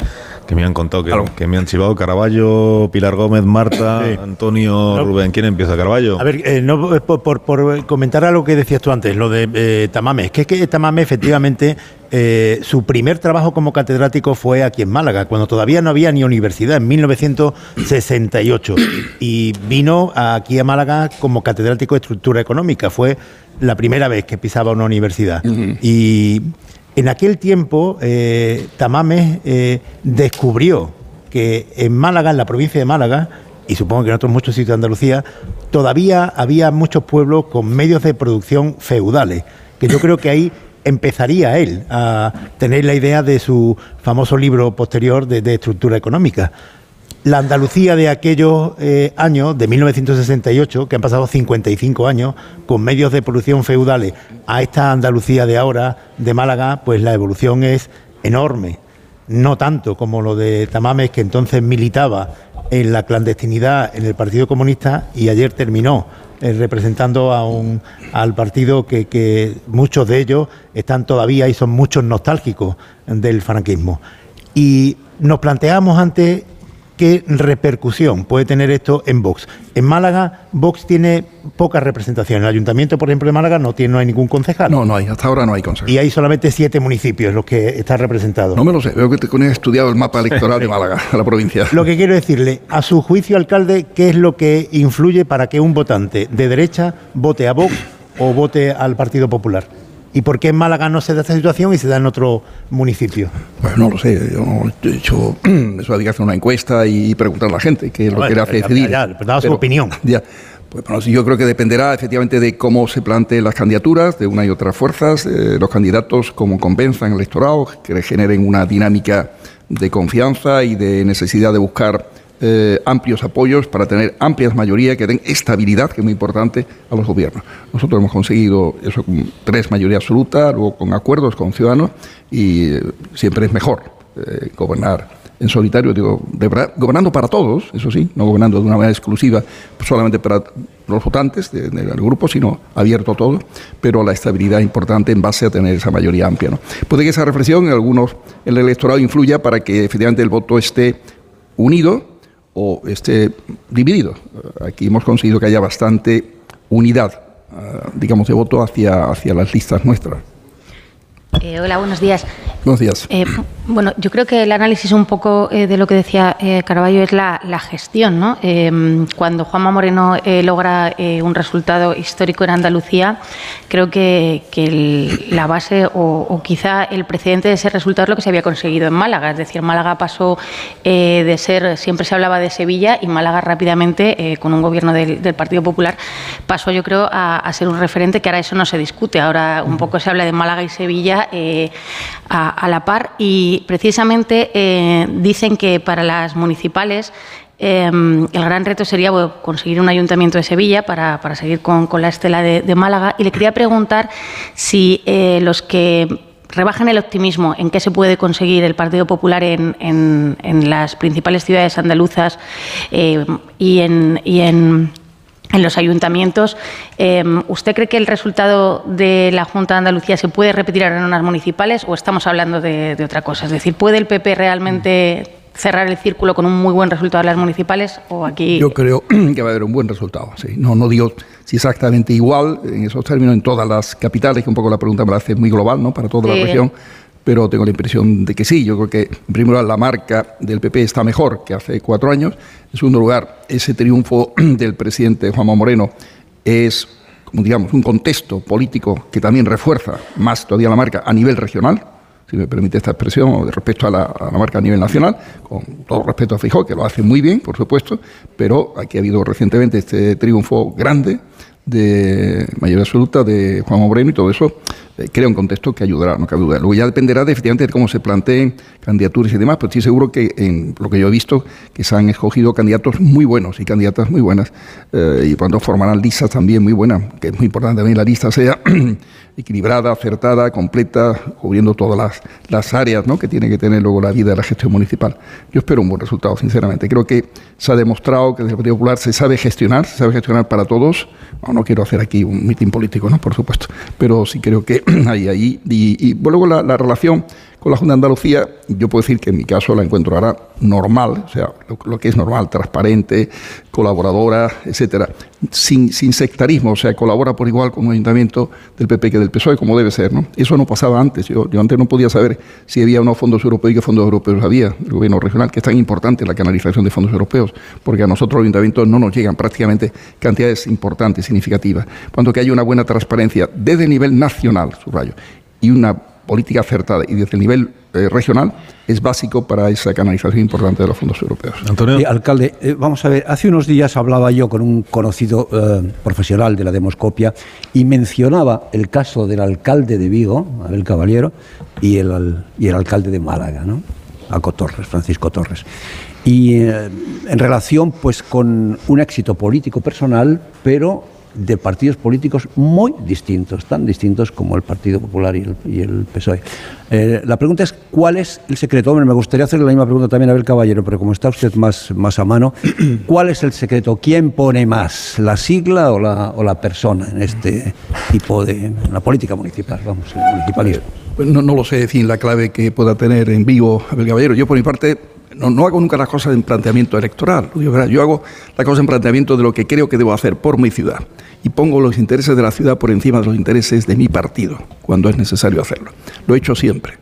que me han contado, que, me han chivado. Caraballo, Pilar Gómez, Marta, Antonio, Rubén. ¿Quién empieza? Caraballo. A ver, eh, no, por, por, comentar a lo que decías tú antes, lo de eh, Tamame. Es que, es que Tamame efectivamente eh, su primer trabajo como catedrático fue aquí en Málaga, cuando todavía no había ni universidad, en 1968. Y vino aquí a Málaga como catedrático de estructura económica. Fue la primera vez que pisaba una universidad. Y en aquel tiempo, eh, Tamames eh, descubrió que en Málaga, en la provincia de Málaga, y supongo que en otros muchos sitios de Andalucía, todavía había muchos pueblos con medios de producción feudales, que yo creo que ahí empezaría él a tener la idea de su famoso libro posterior de estructura económica la Andalucía de aquellos eh, años, de 1968, que han pasado 55 años, con medios de producción feudales, a esta Andalucía de ahora, de Málaga, pues la evolución es enorme. No tanto como lo de Tamames, que entonces militaba en la clandestinidad en el Partido Comunista y ayer terminó eh, representando a un, al partido que, que muchos de ellos están todavía y son muchos nostálgicos del franquismo. Y nos planteamos ante qué repercusión puede tener esto en Vox. En Málaga, Vox tiene poca representación. El Ayuntamiento, por ejemplo, de Málaga no, tiene, no hay ningún concejal. No, no hay, hasta ahora no hay concejal. Y hay solamente siete municipios los que están representados. No me lo sé, veo que te has estudiado el mapa electoral de Málaga, (laughs) la provincia. Lo que quiero decirle, a su juicio, alcalde, ¿qué es lo que influye para que un votante de derecha vote a Vox o vote al Partido Popular? ¿Y por qué en Málaga no se da esta situación y se da en otro municipio? Pues no lo sé, yo no he hecho, (clears throat) eso había que hacer una encuesta y preguntar a la gente qué es lo que le hace decidir. Ya, ya, daba su opinión. Ya. Pues bueno, yo creo que dependerá efectivamente de cómo se planteen las candidaturas de una y otras fuerzas, eh, los candidatos cómo convenzan el electorado, que generen una dinámica de confianza y de necesidad de buscar eh, amplios apoyos para tener amplias mayorías que den estabilidad, que es muy importante, a los gobiernos. Nosotros hemos conseguido eso con tres mayorías absolutas, luego con acuerdos con ciudadanos y eh, siempre es mejor eh, gobernar en solitario, digo, de gobernando para todos, eso sí, no gobernando de una manera exclusiva solamente para los votantes del grupo, sino abierto a todo, pero la estabilidad importante en base a tener esa mayoría amplia. ¿no? Puede que esa reflexión en algunos, el electorado influya para que efectivamente el voto esté unido, o esté dividido. Aquí hemos conseguido que haya bastante unidad, eh, digamos, de voto hacia, hacia las listas nuestras. Eh, hola, buenos días. Buenos días. Eh, bueno, yo creo que el análisis un poco eh, de lo que decía eh, Caraballo es la, gestión. ¿no? cuando Juanma Moreno logra un resultado histórico en Andalucía, creo que, que el- la base o, o quizá el precedente de ese resultado es lo que se había conseguido en Málaga. Es decir, Málaga pasó eh, de ser, siempre se hablaba de Sevilla y Málaga rápidamente, eh, con un gobierno del, Partido Popular, pasó yo creo a, ser un referente que ahora eso no se discute. Ahora un poco se habla de Málaga y Sevilla eh, a, a la par y precisamente eh, dicen que para las municipales eh, el gran reto sería conseguir un ayuntamiento de Sevilla para, seguir con, la estela de, Málaga. Y le quería preguntar si eh, los que rebajan el optimismo en qué se puede conseguir el Partido Popular en, las principales ciudades andaluzas y y en en los ayuntamientos, eh, ¿usted cree que el resultado de la Junta de Andalucía se puede repetir ahora en unas municipales o estamos hablando de, de otra cosa? Es decir, ¿puede el PP realmente cerrar el círculo con un muy buen resultado en las municipales o aquí Yo creo (clears throat) que va a haber un buen resultado. Sí. No, no digo si exactamente igual en esos términos en todas las capitales, que un poco la pregunta me la hace muy global, ¿no? Para toda Sí. la región. Pero tengo la impresión de que sí. Yo creo que, en primer lugar, la marca del PP está mejor que hace cuatro años. En segundo lugar, ese triunfo (clears throat) del presidente Juanma Moreno es, como digamos, un contexto político que también refuerza más todavía la marca a nivel regional si me permite esta expresión, respecto a la, a la marca a nivel nacional, con todo respeto a Fijó, que lo hace muy bien, por supuesto, pero aquí ha habido recientemente este triunfo grande de mayoría absoluta de Juan Moreno y todo eso eh, crea un contexto que ayudará, no cabe duda. Luego ya dependerá de, efectivamente de cómo se planteen candidaturas y demás, pero estoy seguro que en lo que yo he visto que se han escogido candidatos muy buenos y candidatas muy buenas eh, y cuando formarán listas también muy buenas, que es muy importante también la lista sea (clears throat) equilibrada, acertada, completa, cubriendo todas las, las áreas ¿no? que tiene que tener luego la vida de la gestión municipal. Yo espero un buen resultado, sinceramente. Creo que se ha demostrado que desde el Partido Popular se sabe gestionar, se sabe gestionar para todos. No, quiero hacer aquí un mitin político, ¿no? por supuesto, pero sí creo que (clears throat) hay ahí. Y, y luego la, la relación con la Junta de Andalucía, yo puedo decir que en mi caso la encuentro ahora normal, o sea, lo, que es normal, transparente, colaboradora, etcétera, sin, sin sectarismo, o sea, colabora por igual con un ayuntamiento del PP que del PSOE, como debe ser, ¿no? Eso no pasaba antes, yo, antes no podía saber si había unos fondos europeos y qué fondos europeos había, el gobierno regional, que es tan importante la canalización de fondos europeos, porque a nosotros los ayuntamientos no nos llegan prácticamente cantidades importantes, significativas, cuando que haya una buena transparencia desde el nivel nacional, subrayo, y una política acertada y desde el nivel eh, regional es básico para esa canalización importante de los fondos europeos. Antonio. Sí, alcalde, eh, vamos a ver, hace unos días hablaba yo con un conocido eh, profesional de la demoscopia y mencionaba el caso del alcalde de Vigo, Abel Caballero, y el, al- y el alcalde de Málaga, ¿no? Alco Torres, Francisco Torres. Y eh, en relación pues con un éxito político personal, pero de partidos políticos muy distintos, tan distintos como el Partido Popular y el, y el PSOE. Eh, la pregunta es, ¿cuál es el secreto? Hombre, me gustaría hacerle la misma pregunta también a Abel Caballero, pero como está usted más, más a mano, (clears throat) ¿cuál es el secreto? ¿Quién pone más, la sigla o la, o la persona en este tipo de... en la política municipal, vamos, el municipalismo? no, no lo sé decir la clave que pueda tener en vivo Abel Caballero. Yo, por mi parte, no, no hago nunca las cosas en planteamiento electoral. Yo, yo hago las cosas en planteamiento de lo que creo que debo hacer por mi ciudad. Y pongo los intereses de la ciudad por encima de los intereses de mi partido, cuando es necesario hacerlo. Lo he hecho siempre.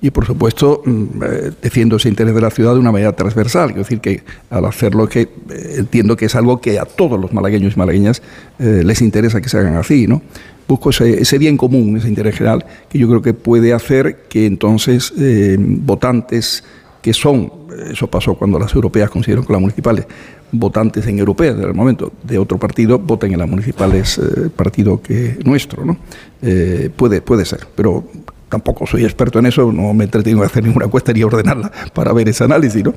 Y por supuesto, mm, eh, defiendo ese interés de la ciudad de una manera transversal. Quiero decir que al hacerlo, que eh, entiendo que es algo que a todos los malagueños y malagueñas eh, les interesa que se hagan así, ¿no? busco ese, bien común, ese interés general, que yo creo que puede hacer que entonces votantes que son, eso pasó cuando las europeas consideraron que las municipales, votantes en europeas en el momento de otro partido, voten en las municipales eh, partido que nuestro, ¿no? Eh, puede, puede ser, pero tampoco soy experto en eso, no me entretengo en hacer ninguna cuesta ni ordenarla para ver ese análisis, ¿no?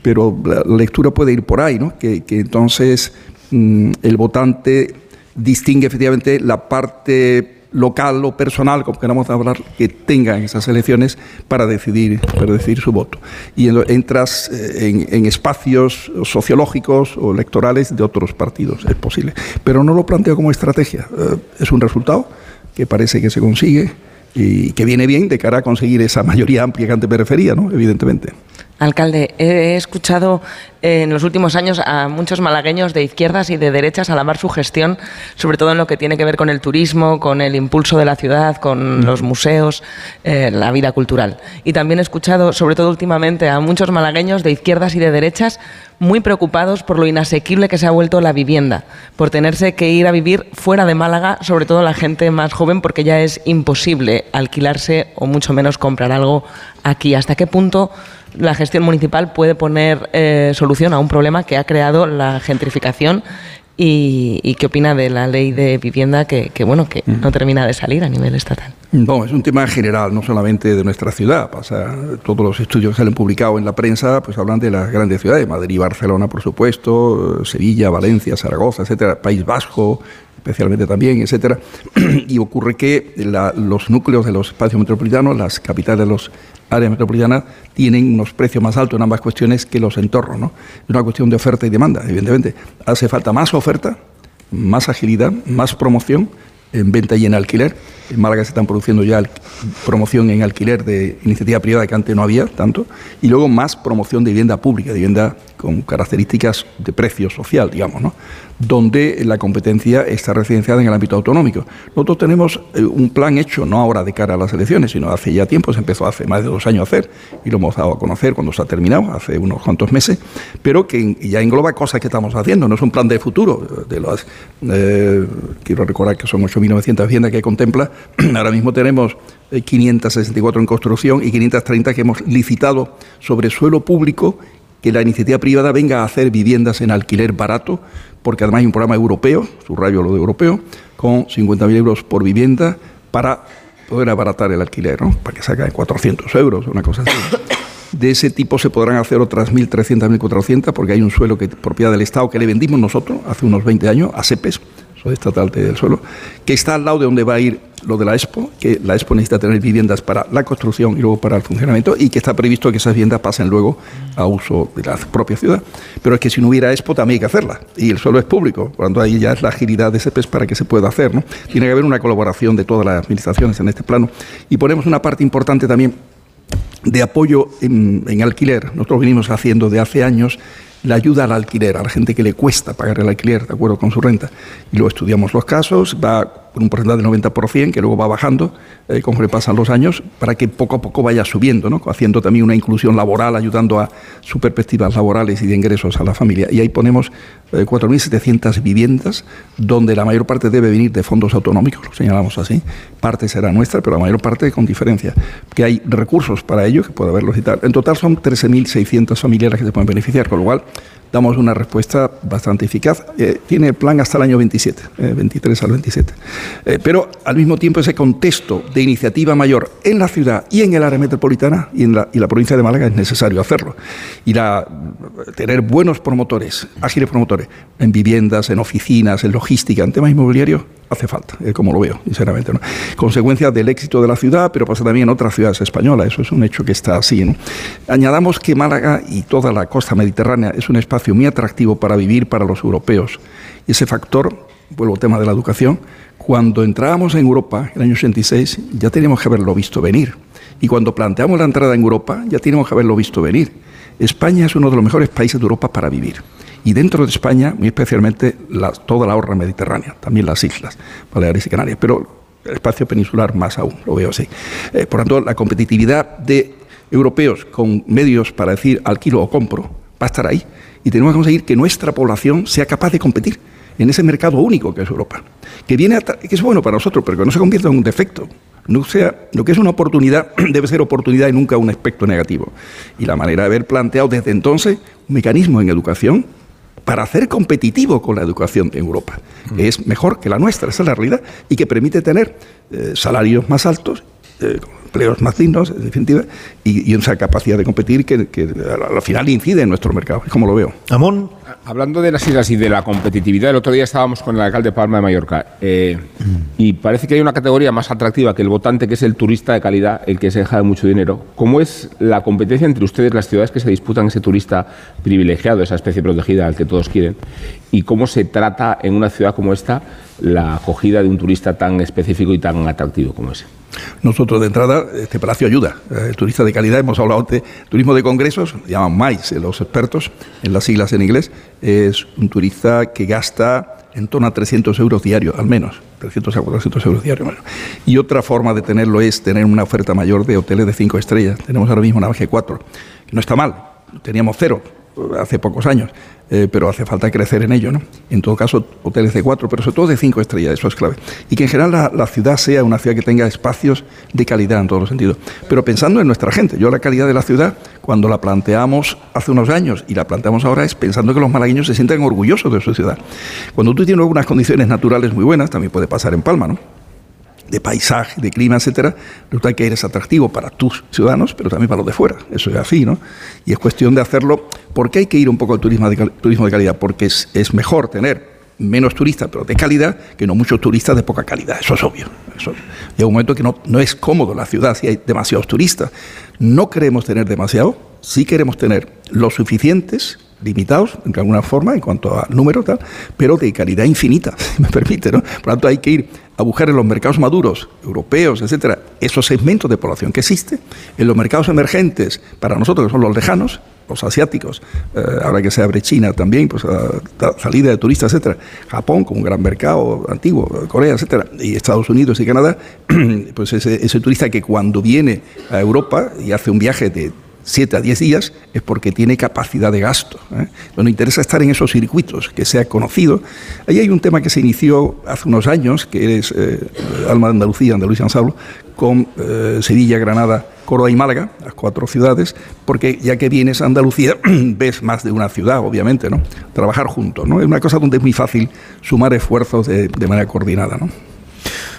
Pero la lectura puede ir por ahí, ¿no? Que, que entonces mmm, el votante distingue efectivamente la parte local o personal, como queramos hablar, que tenga en esas elecciones para decidir, para decidir su voto. Y entras eh, en, en, espacios sociológicos o electorales de otros partidos, es posible. Pero no lo planteo como estrategia, eh, es un resultado que parece que se consigue y que viene bien de cara a conseguir esa mayoría amplia que antes me refería, ¿no? evidentemente. Alcalde, he escuchado en los últimos años a muchos malagueños de izquierdas y de derechas alabar su gestión, sobre todo en lo que tiene que ver con el turismo, con el impulso de la ciudad, con los museos, eh, la vida cultural. Y también he escuchado, sobre todo últimamente, a muchos malagueños de izquierdas y de derechas muy preocupados por lo inasequible que se ha vuelto la vivienda, por tenerse que ir a vivir fuera de Málaga, sobre todo la gente más joven, porque ya es imposible alquilarse o mucho menos comprar algo aquí. ¿Hasta qué punto la gestión municipal puede poner eh, solución a un problema que ha creado la gentrificación y, y, qué opina de la ley de vivienda que, que bueno que no termina de salir a nivel estatal. No, es un tema general, no solamente de nuestra ciudad. Pasa, todos los estudios que se han publicado en la prensa pues hablan de las grandes ciudades, Madrid Barcelona, por supuesto, Sevilla, Valencia, Zaragoza, etcétera, País Vasco, especialmente también, etcétera. (clears throat) y ocurre que la, los núcleos de los espacios metropolitanos, las capitales de los áreas metropolitanas, tienen unos precios más altos en ambas cuestiones que los entornos. ¿no? Es una cuestión de oferta y demanda, evidentemente. Hace falta más oferta, más agilidad, más promoción en venta y en alquiler. En Málaga se están produciendo ya promoción en alquiler de iniciativa privada que antes no había tanto. Y luego más promoción de vivienda pública, de vivienda con características de precio social, digamos, ¿no? donde la competencia está residenciada en el ámbito autonómico. Nosotros tenemos eh, un plan hecho, no ahora de cara a las elecciones, sino hace ya tiempo, se empezó hace más de dos años a hacer, y lo hemos dado a conocer cuando se ha terminado, hace unos cuantos meses, pero que ya engloba cosas que estamos haciendo, no es un plan de futuro. Las, eh, quiero recordar que son 8.900 viviendas que contempla, (clears throat) ahora mismo tenemos 564 en construcción y 530 que hemos licitado sobre suelo público que la iniciativa privada venga a hacer viviendas en alquiler barato, porque además hay un programa europeo, subrayo lo de europeo, con 50.000 euros por vivienda para poder abaratar el alquiler, para que salga de 400 euros, una cosa así. De ese tipo se podrán hacer otras 1.300, 1.400, porque hay un suelo que propiedad del Estado que le vendimos nosotros hace unos 20 años a CEPES, Estatal del Suelo, que está al lado de donde va a ir lo de la Expo, que la Expo necesita tener viviendas para la construcción y luego para el funcionamiento, y que está previsto que esas viviendas pasen luego a uso de la propia ciudad. Pero es que si no hubiera Expo también hay que hacerla, y el suelo es público, cuando ahí ya es la agilidad de ese PES para que se pueda hacer. ¿no? Tiene que haber una colaboración de todas las administraciones en este plano, y ponemos una parte importante también de apoyo en, en alquiler. Nosotros venimos haciendo de hace años la ayuda al alquiler, a la gente que le cuesta pagar el alquiler de acuerdo con su renta. Y luego estudiamos los casos, va por un porcentaje del 90%, que luego va bajando eh, conforme pasan los años, para que poco a poco vaya subiendo, ¿no? haciendo también una inclusión laboral, ayudando a sus perspectivas laborales y de ingresos a la familia. Y ahí ponemos eh, 4.700 viviendas, donde la mayor parte debe venir de fondos autonómicos, lo señalamos así. Parte será nuestra, pero la mayor parte con diferencia. Que hay recursos para ello, que puede haberlos y tal. En total son 13.600 familias las que se pueden beneficiar, con lo cual damos una respuesta bastante eficaz. Eh, tiene el plan hasta el año 27, eh, 23 al 27. Eh, pero al mismo tiempo ese contexto de iniciativa mayor en la ciudad y en el área metropolitana y en la, y la provincia de Málaga es necesario hacerlo. Y la, tener buenos promotores, ágiles promotores, en viviendas, en oficinas, en logística, en temas inmobiliarios, hace falta, eh, como lo veo, sinceramente. ¿no? Consecuencia del éxito de la ciudad, pero pasa también en otras ciudades españolas, eso es un hecho que está así. ¿no? Añadamos que Málaga y toda la costa mediterránea es un espacio muy atractivo para vivir para los europeos. Y ese factor, vuelvo al tema de la educación, Cuando entrábamos en Europa, en el año 86, ya teníamos que haberlo visto venir. Y cuando planteamos la entrada en Europa, ya teníamos que haberlo visto venir. España es uno de los mejores países de Europa para vivir. Y dentro de España, muy especialmente, la- toda la horra mediterránea, también las islas, Baleares y Canarias. Pero el espacio peninsular más aún, lo veo así. Eh, por tanto, la competitividad de europeos con medios para decir alquilo o compro va a estar ahí. Y tenemos que conseguir que nuestra población sea capaz de competir en ese mercado único que es Europa. Que, viene a que es bueno para nosotros, pero que no se convierta en un defecto. No sea, lo que es una oportunidad (clears throat) debe ser oportunidad y nunca un aspecto negativo. Y la manera de haber planteado desde entonces un mecanismo en educación para hacer competitivo con la educación en Europa, que es mejor que la nuestra, esa es la realidad, y que permite tener eh, salarios más altos, eh, empleos más dignos, en definitiva, y, y esa capacidad de competir que, que al, al final incide en nuestro mercado, es como lo veo. Amón. Hablando de las islas y de la competitividad, el otro día estábamos con el alcalde de Palma de Mallorca eh, y parece que hay una categoría más atractiva que el votante, que es el turista de calidad, el que se deja de mucho dinero. ¿Cómo es la competencia entre ustedes, las ciudades que se disputan ese turista privilegiado, esa especie protegida al que todos quieren? ¿Y cómo se trata en una ciudad como esta la acogida de un turista tan específico y tan atractivo como ese? Nosotros de entrada, este palacio ayuda. Eh, de calidad, hemos hablado de turismo de congresos, llaman MICE los expertos, en las siglas en inglés, es un turista que gasta en torno a 300 euros diarios, al menos, 300 a 400 euros diarios. Y otra forma de tenerlo es tener una oferta mayor de hoteles de 5 estrellas. Tenemos ahora mismo una g 4, que no está mal, teníamos cero eh, hace pocos años, eh, pero hace falta crecer en ello, ¿no? En todo caso, hoteles de cuatro, pero sobre todo de cinco estrellas, eso es clave. Y que en general la, la ciudad sea una ciudad que tenga espacios de calidad en todos los sentidos. Pero pensando en nuestra gente, yo la calidad de la ciudad, cuando la planteamos hace unos años y la planteamos ahora, es pensando que los malagueños se sientan orgullosos de su ciudad. Cuando tú tienes unas condiciones naturales muy buenas, también puede pasar en Palma, ¿no? De paisaje, de clima, etcétera, resulta que eres atractivo para tus ciudadanos, pero también para los de fuera. Eso es así, ¿no? Y es cuestión de hacerlo. ¿Por qué hay que ir un poco al turismo de, cal- turismo de calidad? Porque es, es mejor tener menos turistas, pero de calidad, que no muchos turistas de poca calidad. Eso es obvio. Eso. Llega un momento que no, no es cómodo la ciudad si hay demasiados turistas. No queremos tener demasiado, sí queremos tener los suficientes limitados de alguna forma en cuanto a número tal, pero de calidad infinita, (laughs) si me permite, ¿no? Por lo tanto, hay que ir a buscar en los mercados maduros, europeos, etcétera, esos segmentos de población que existen, en los mercados emergentes, para nosotros que son los lejanos, los asiáticos, eh, ahora que se abre China también, pues a, a salida de turistas, etcétera, Japón como un gran mercado antiguo, Corea, etcétera, y Estados Unidos y Canadá, (clears throat) pues ese, ese turista que cuando viene a Europa y hace un viaje de 7 a 10 días es porque tiene capacidad de gasto. ¿eh? Nos interesa estar en esos circuitos, que sea conocido. Ahí hay un tema que se inició hace unos años, que es eh, Alma de Andalucía, Andalucía Saulo, con eh, Sevilla, Granada, Córdoba y Málaga, las cuatro ciudades, porque ya que vienes a Andalucía (clears throat) ves más de una ciudad, obviamente, ¿no? Trabajar juntos, ¿no? Es una cosa donde es muy fácil sumar esfuerzos de manera coordinada, ¿no?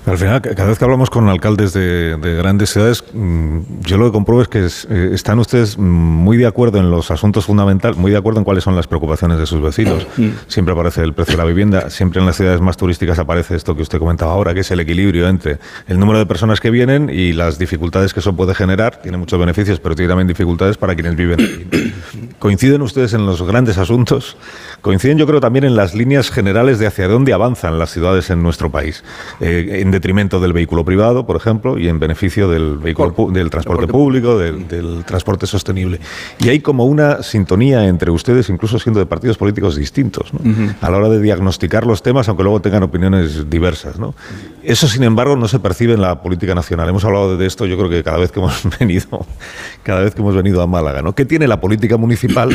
Al final, ca- cada vez que hablamos con alcaldes de, de grandes ciudades, mm, yo lo que compruebo es que es- eh, están ustedes mm, muy de acuerdo en los asuntos fundamentales, muy de acuerdo en cuáles son las preocupaciones de sus vecinos. Siempre aparece el precio de la vivienda, siempre en las ciudades más turísticas aparece esto que usted comentaba ahora, que es el equilibrio entre el número de personas que vienen y las dificultades que eso puede generar. Tiene muchos beneficios, pero tiene también dificultades para quienes viven allí. ¿Coinciden ustedes en los grandes asuntos? Coinciden yo creo también en las líneas generales de hacia dónde avanzan las ciudades en nuestro país, Eh, en detrimento del vehículo privado, por ejemplo, y en beneficio del, vehículo, del transporte público, del, del transporte sostenible. Y hay como una sintonía entre ustedes, incluso siendo de partidos políticos distintos, ¿no? a la hora de diagnosticar los temas, aunque luego tengan opiniones diversas. ¿no? Eso, sin embargo, no se percibe en la política nacional. Hemos hablado de esto, yo creo que cada vez que hemos (laughs) venido, cada vez que hemos venido a Málaga. ¿no? ¿Qué tiene la política municipal?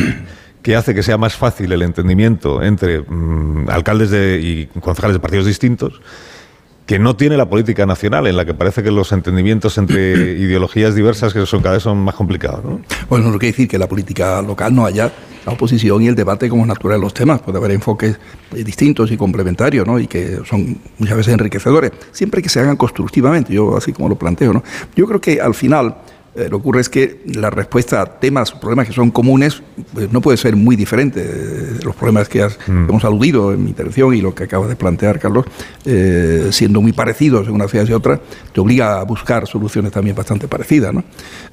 Que hace que sea más fácil el entendimiento entre mm, alcaldes de, y concejales de partidos distintos, que no tiene la política nacional, en la que parece que los entendimientos entre (clears throat) ideologías diversas que son cada vez son más complicados. ¿no? Bueno, no quiere decir que la política local no haya la oposición y el debate como es natural en los temas. Puede haber enfoques eh, distintos y complementarios, ¿no? Y que son muchas veces enriquecedores, siempre que se hagan constructivamente, yo así como lo planteo, ¿no? Yo creo que al final lo que ocurre es que la respuesta a temas, problemas que son comunes, pues no puede ser muy diferente. Eh, Los problemas que has- hemos aludido en mi intervención y lo que acabas de plantear, Carlos, eh, siendo muy parecidos en una ciudad y otra, te obliga a buscar soluciones también bastante parecidas. ¿no?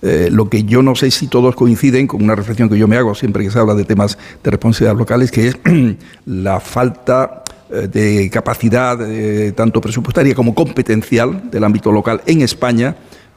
Eh, lo que yo no sé si todos coinciden con una reflexión que yo me hago siempre que se habla de temas de responsabilidad locales, que es (clears throat) la falta eh, de capacidad eh, tanto presupuestaria como competencial del ámbito local en España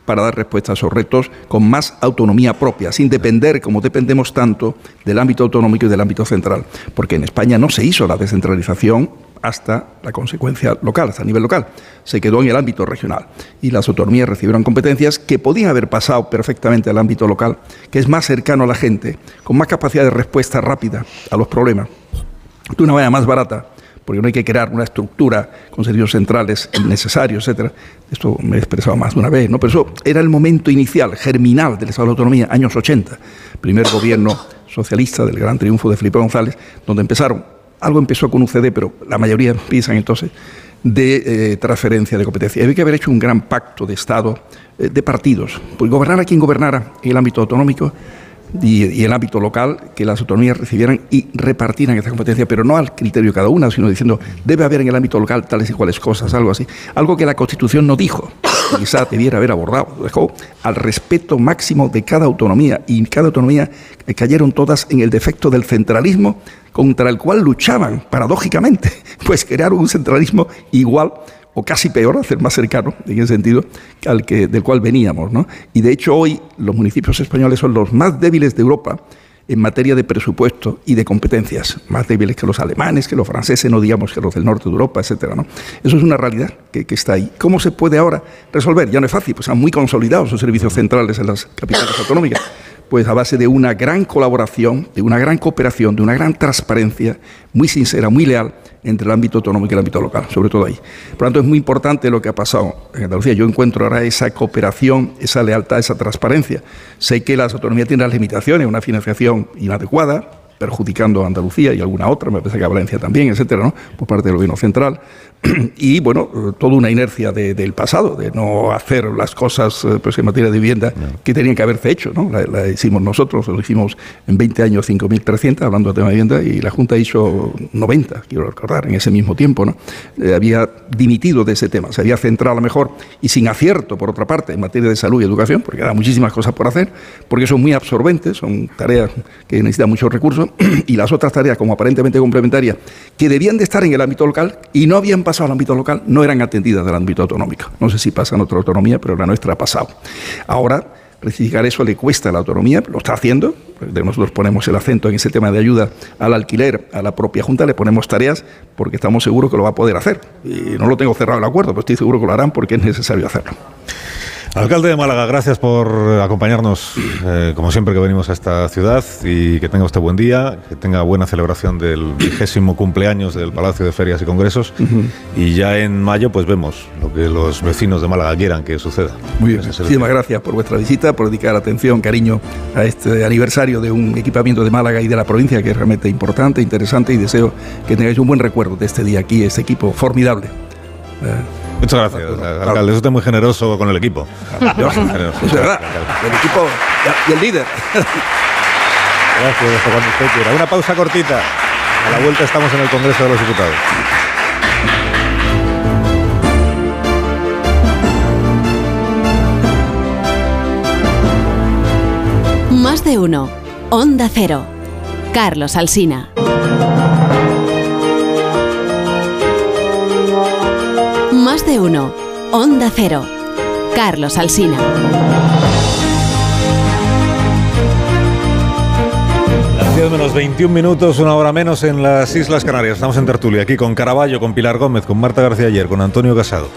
para dar respuesta a esos retos con más autonomía propia, sin depender, como dependemos tanto, del ámbito autonómico y del ámbito central. Porque en España no se hizo la descentralización hasta la consecuencia local, hasta a nivel local. Se quedó en el ámbito regional y las autonomías recibieron competencias que podían haber pasado perfectamente al ámbito local, que es más cercano a la gente, con más capacidad de respuesta rápida a los problemas, de una manera más barata porque no hay que crear una estructura con servicios centrales innecesarios, etcétera. Esto me he expresado más de una vez, ¿no? Pero eso era el momento inicial, germinal del Estado de Autonomía, años 80, primer gobierno socialista del gran triunfo de Felipe González, donde empezaron, algo empezó con UCD, pero la mayoría empiezan entonces de eh, transferencia de competencia. Había que haber hecho un gran pacto de Estado, eh, de partidos, pues gobernar a quien gobernara en el ámbito autonómico, y, el ámbito local, que las autonomías recibieran y repartieran esta competencia, pero no al criterio de cada una, sino diciendo, debe haber en el ámbito local tales y cuales cosas, algo así. Algo que la Constitución no dijo, quizá debiera haber abordado, dejó al respeto máximo de cada autonomía, y cada autonomía cayeron todas en el defecto del centralismo contra el cual luchaban, paradójicamente, (laughs) pues crearon un centralismo igual o casi peor, hacer más cercano, en ese sentido, al que, del cual veníamos. ¿no? Y de hecho hoy los municipios españoles son los más débiles de Europa en materia de presupuesto y de competencias, más débiles que los alemanes, que los franceses, no digamos que los del norte de Europa, ¿no? Eso es una realidad que, que, está ahí. ¿Cómo se puede ahora resolver? Ya no es fácil, pues han muy consolidados sus servicios centrales en las capitales autonómicas pues a base de una gran colaboración, de una gran cooperación, de una gran transparencia, muy sincera, muy leal entre el ámbito autonómico y el ámbito local, sobre todo ahí. Por lo tanto, es muy importante lo que ha pasado en Andalucía. Yo encuentro ahora esa cooperación, esa lealtad, esa transparencia. Sé que las autonomías tienen las limitaciones, una financiación inadecuada, perjudicando a Andalucía y alguna otra, me parece que a Valencia también, etcétera, ¿no? por parte del gobierno central. (clears throat) y bueno, toda una inercia del pasado, de no hacer las cosas eh, pues, en materia de vivienda que tenían que haberse hecho. ¿no? La, hicimos nosotros, lo hicimos en 20 años 5.300, hablando de tema de vivienda, y la Junta hizo 90, quiero recordar, en ese mismo tiempo. ¿no? Eh, había dimitido de ese tema, se había centrado a lo mejor, y sin acierto, por otra parte, en materia de salud y educación, porque hay muchísimas cosas por hacer, porque son muy absorbentes, son tareas que necesitan muchos recursos, (clears throat) y las otras tareas, como aparentemente complementarias, que debían de estar en el ámbito local y no habían pasado al ámbito local no eran atendidas del ámbito autonómico. No sé si pasa en otra autonomía, pero la nuestra ha pasado. Ahora, rectificar eso le cuesta a la autonomía, lo está haciendo. Nosotros ponemos el acento en ese tema de ayuda al alquiler, a la propia Junta, le ponemos tareas porque estamos seguros que lo va a poder hacer. Y no lo tengo cerrado el acuerdo, pero estoy seguro que lo harán porque es necesario hacerlo. Alcalde de Málaga, gracias por acompañarnos, eh, como siempre que venimos a esta ciudad, y que tenga usted buen día, que tenga buena celebración del vigésimo cumpleaños del Palacio de Ferias y Congresos, y ya en mayo pues vemos lo que los vecinos de Málaga quieran que suceda. Muy bien, muchísimas gracias por vuestra visita, por dedicar atención, cariño a este aniversario de un equipamiento de Málaga y de la provincia que es realmente importante, interesante, y deseo que tengáis un buen recuerdo de este día aquí, este equipo formidable. Eh, Muchas gracias, alcalde. Usted es muy generoso con el equipo. es verdad. El equipo y el líder. Gracias, cuando usted quiera. Una pausa cortita. A la vuelta estamos en el Congreso de los Diputados. Más de uno. Onda Cero. Carlos Alsina. De uno. Onda Cero. Carlos Alsina. Las 10 menos 21 minutos, una hora menos en las Islas Canarias. Estamos en tertulia aquí con Caraballo, con Pilar Gómez, con Marta García Ayer, con Antonio Casado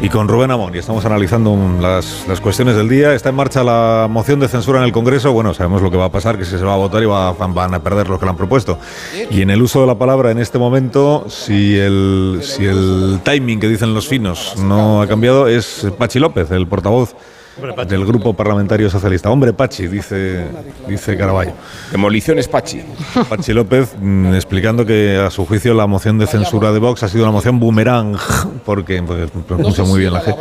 y con Rubén Amón. Y estamos analizando las, las, cuestiones del día. Está en marcha la moción de censura en el Congreso. Bueno, sabemos lo que va a pasar, que si se va a votar y va, van a perder los que la han propuesto. Y en el uso de la palabra en este momento, si el, si el timing que dicen los finos no ha cambiado, es Pachi López, el portavoz del Grupo Parlamentario Socialista. Hombre Pachi, dice, dice Caraballo. Demoliciones Pachi. Pachi López mm, explicando que a su juicio la moción de censura de Vox ha sido una moción boomerang, porque pues, pronuncia muy bien la G,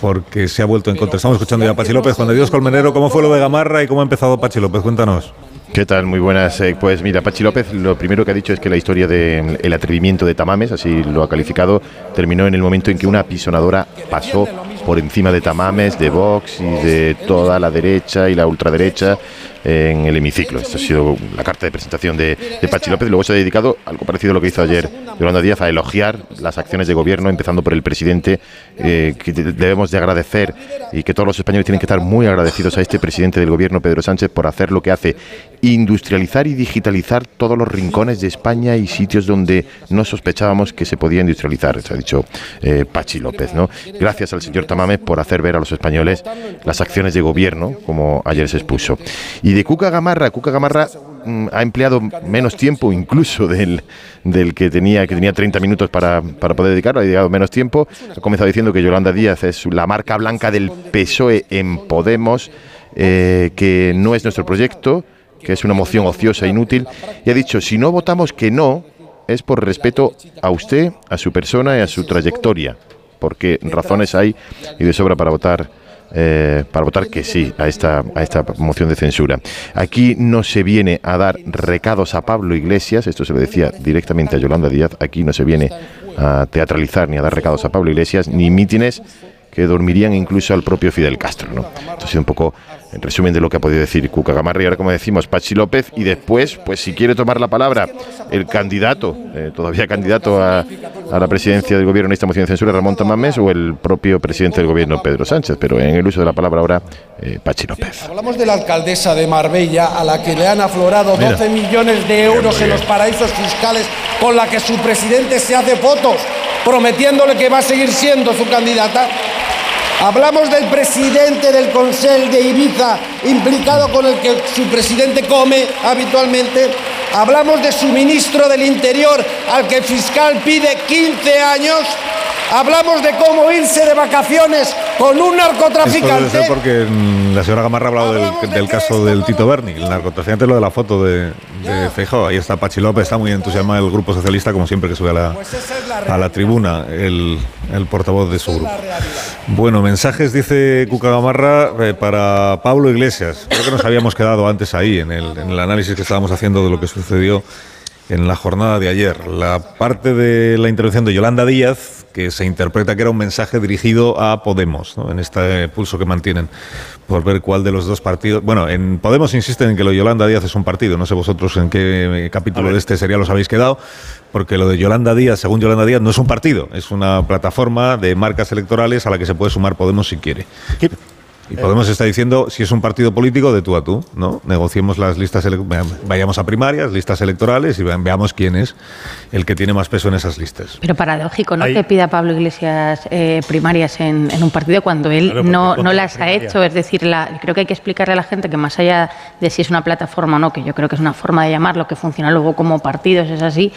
porque se ha vuelto en contra. Estamos escuchando ya a Pachi López. Juan de Dios Colmenero, ¿cómo fue lo de Gamarra y cómo ha empezado Pachi López? Cuéntanos. ¿Qué tal? Muy buenas. Eh, pues mira, Pachi López lo primero que ha dicho es que la historia del el atrevimiento de Tamames, así lo ha calificado, terminó en el momento en que una pisonadora pasó por encima de Tamames, de Vox y de toda la derecha y la ultraderecha en el hemiciclo. Esta ha sido la carta de presentación de, de Pachi López. Luego se ha dedicado, algo parecido a lo que hizo ayer Yolanda Díaz, a elogiar las acciones de gobierno, empezando por el presidente, eh, que de- debemos de agradecer y que todos los españoles tienen que estar muy agradecidos a este presidente del gobierno, Pedro Sánchez, por hacer lo que hace, industrializar y digitalizar todos los rincones de España y sitios donde no sospechábamos que se podía industrializar, se ha dicho eh, Pachi López. ¿no? Gracias al señor Tamames por hacer ver a los españoles las acciones de gobierno, como ayer se expuso. Y de Cuca Gamarra, Cuca Gamarra mm, ha empleado menos tiempo incluso del, del que tenía, que tenía 30 minutos para, para poder dedicarlo, ha dedicado menos tiempo. Ha comenzado diciendo que Yolanda Díaz es la marca blanca del PSOE en Podemos, eh, que no es nuestro proyecto, que es una moción ociosa inútil, y ha dicho, si no votamos que no, es por respeto a usted, a su persona y a su trayectoria, porque razones hay y de sobra para votar eh, para votar que sí a esta, a esta moción de censura. Aquí no se viene a dar recados a Pablo Iglesias, esto se lo decía directamente a Yolanda Díaz, aquí no se viene a teatralizar ni a dar recados a Pablo Iglesias, ni mítines que dormirían incluso al propio Fidel Castro. ¿no? Esto ha sido un poco en resumen de lo que ha podido decir Cuca Gamarra y ahora como decimos Pachi López y después, pues si quiere tomar la palabra el candidato, eh, todavía candidato a, a la presidencia del gobierno en esta moción de censura, Ramón Tamames, o el propio presidente del gobierno, Pedro Sánchez, pero en el uso de la palabra ahora, eh, Pachi López. Hablamos de la alcaldesa de Marbella, a la que le han aflorado Mira. 12 millones de euros en los paraísos fiscales, con la que su presidente se hace fotos, prometiéndole que va a seguir siendo su candidata. Hablamos del presidente del Consell de Ibiza, implicado con el que su presidente come habitualmente. Hablamos de su ministro del Interior, al que el fiscal pide 15 años. Hablamos de cómo irse de vacaciones con un Esto debe narcotraficante. ser porque la señora Gamarra ha hablado del, del caso del Tito Berni, el narcotraficante, lo de la foto de, de Feijóo. Ahí está Pachi López, está muy entusiasmado el Grupo Socialista, como siempre que sube a la, a la tribuna, el, el portavoz de su grupo. Bueno, mensajes, dice Cuca Gamarra, eh, para Pablo Iglesias. Creo que nos habíamos quedado antes ahí, en el, en el análisis que estábamos haciendo de lo que sucedió en la jornada de ayer. La parte de la intervención de Yolanda Díaz, que se interpreta que era un mensaje dirigido a Podemos, ¿no? en este pulso que mantienen por ver cuál de los dos partidos. Bueno, en Podemos insisten en que lo de Yolanda Díaz es un partido. No sé vosotros en qué eh, capítulo de este serial os habéis quedado, porque lo de Yolanda Díaz, según Yolanda Díaz, no es un partido, es una plataforma de marcas electorales a la que se puede sumar Podemos si quiere. Y Podemos está diciendo, si es un partido político, de tú a tú, ¿no? Negociemos las listas, vayamos a primarias, listas electorales y ve- veamos quién es el que tiene más peso en esas listas. Pero paradójico, ¿no? Ahí- Que pida Pablo Iglesias eh, primarias en, en un partido cuando él Claro, no, no las ha hecho. Es decir, la- creo que hay que explicarle a la gente que más allá de si es una plataforma o no, que yo creo que es una forma de llamarlo, que funciona luego como partidos, es así,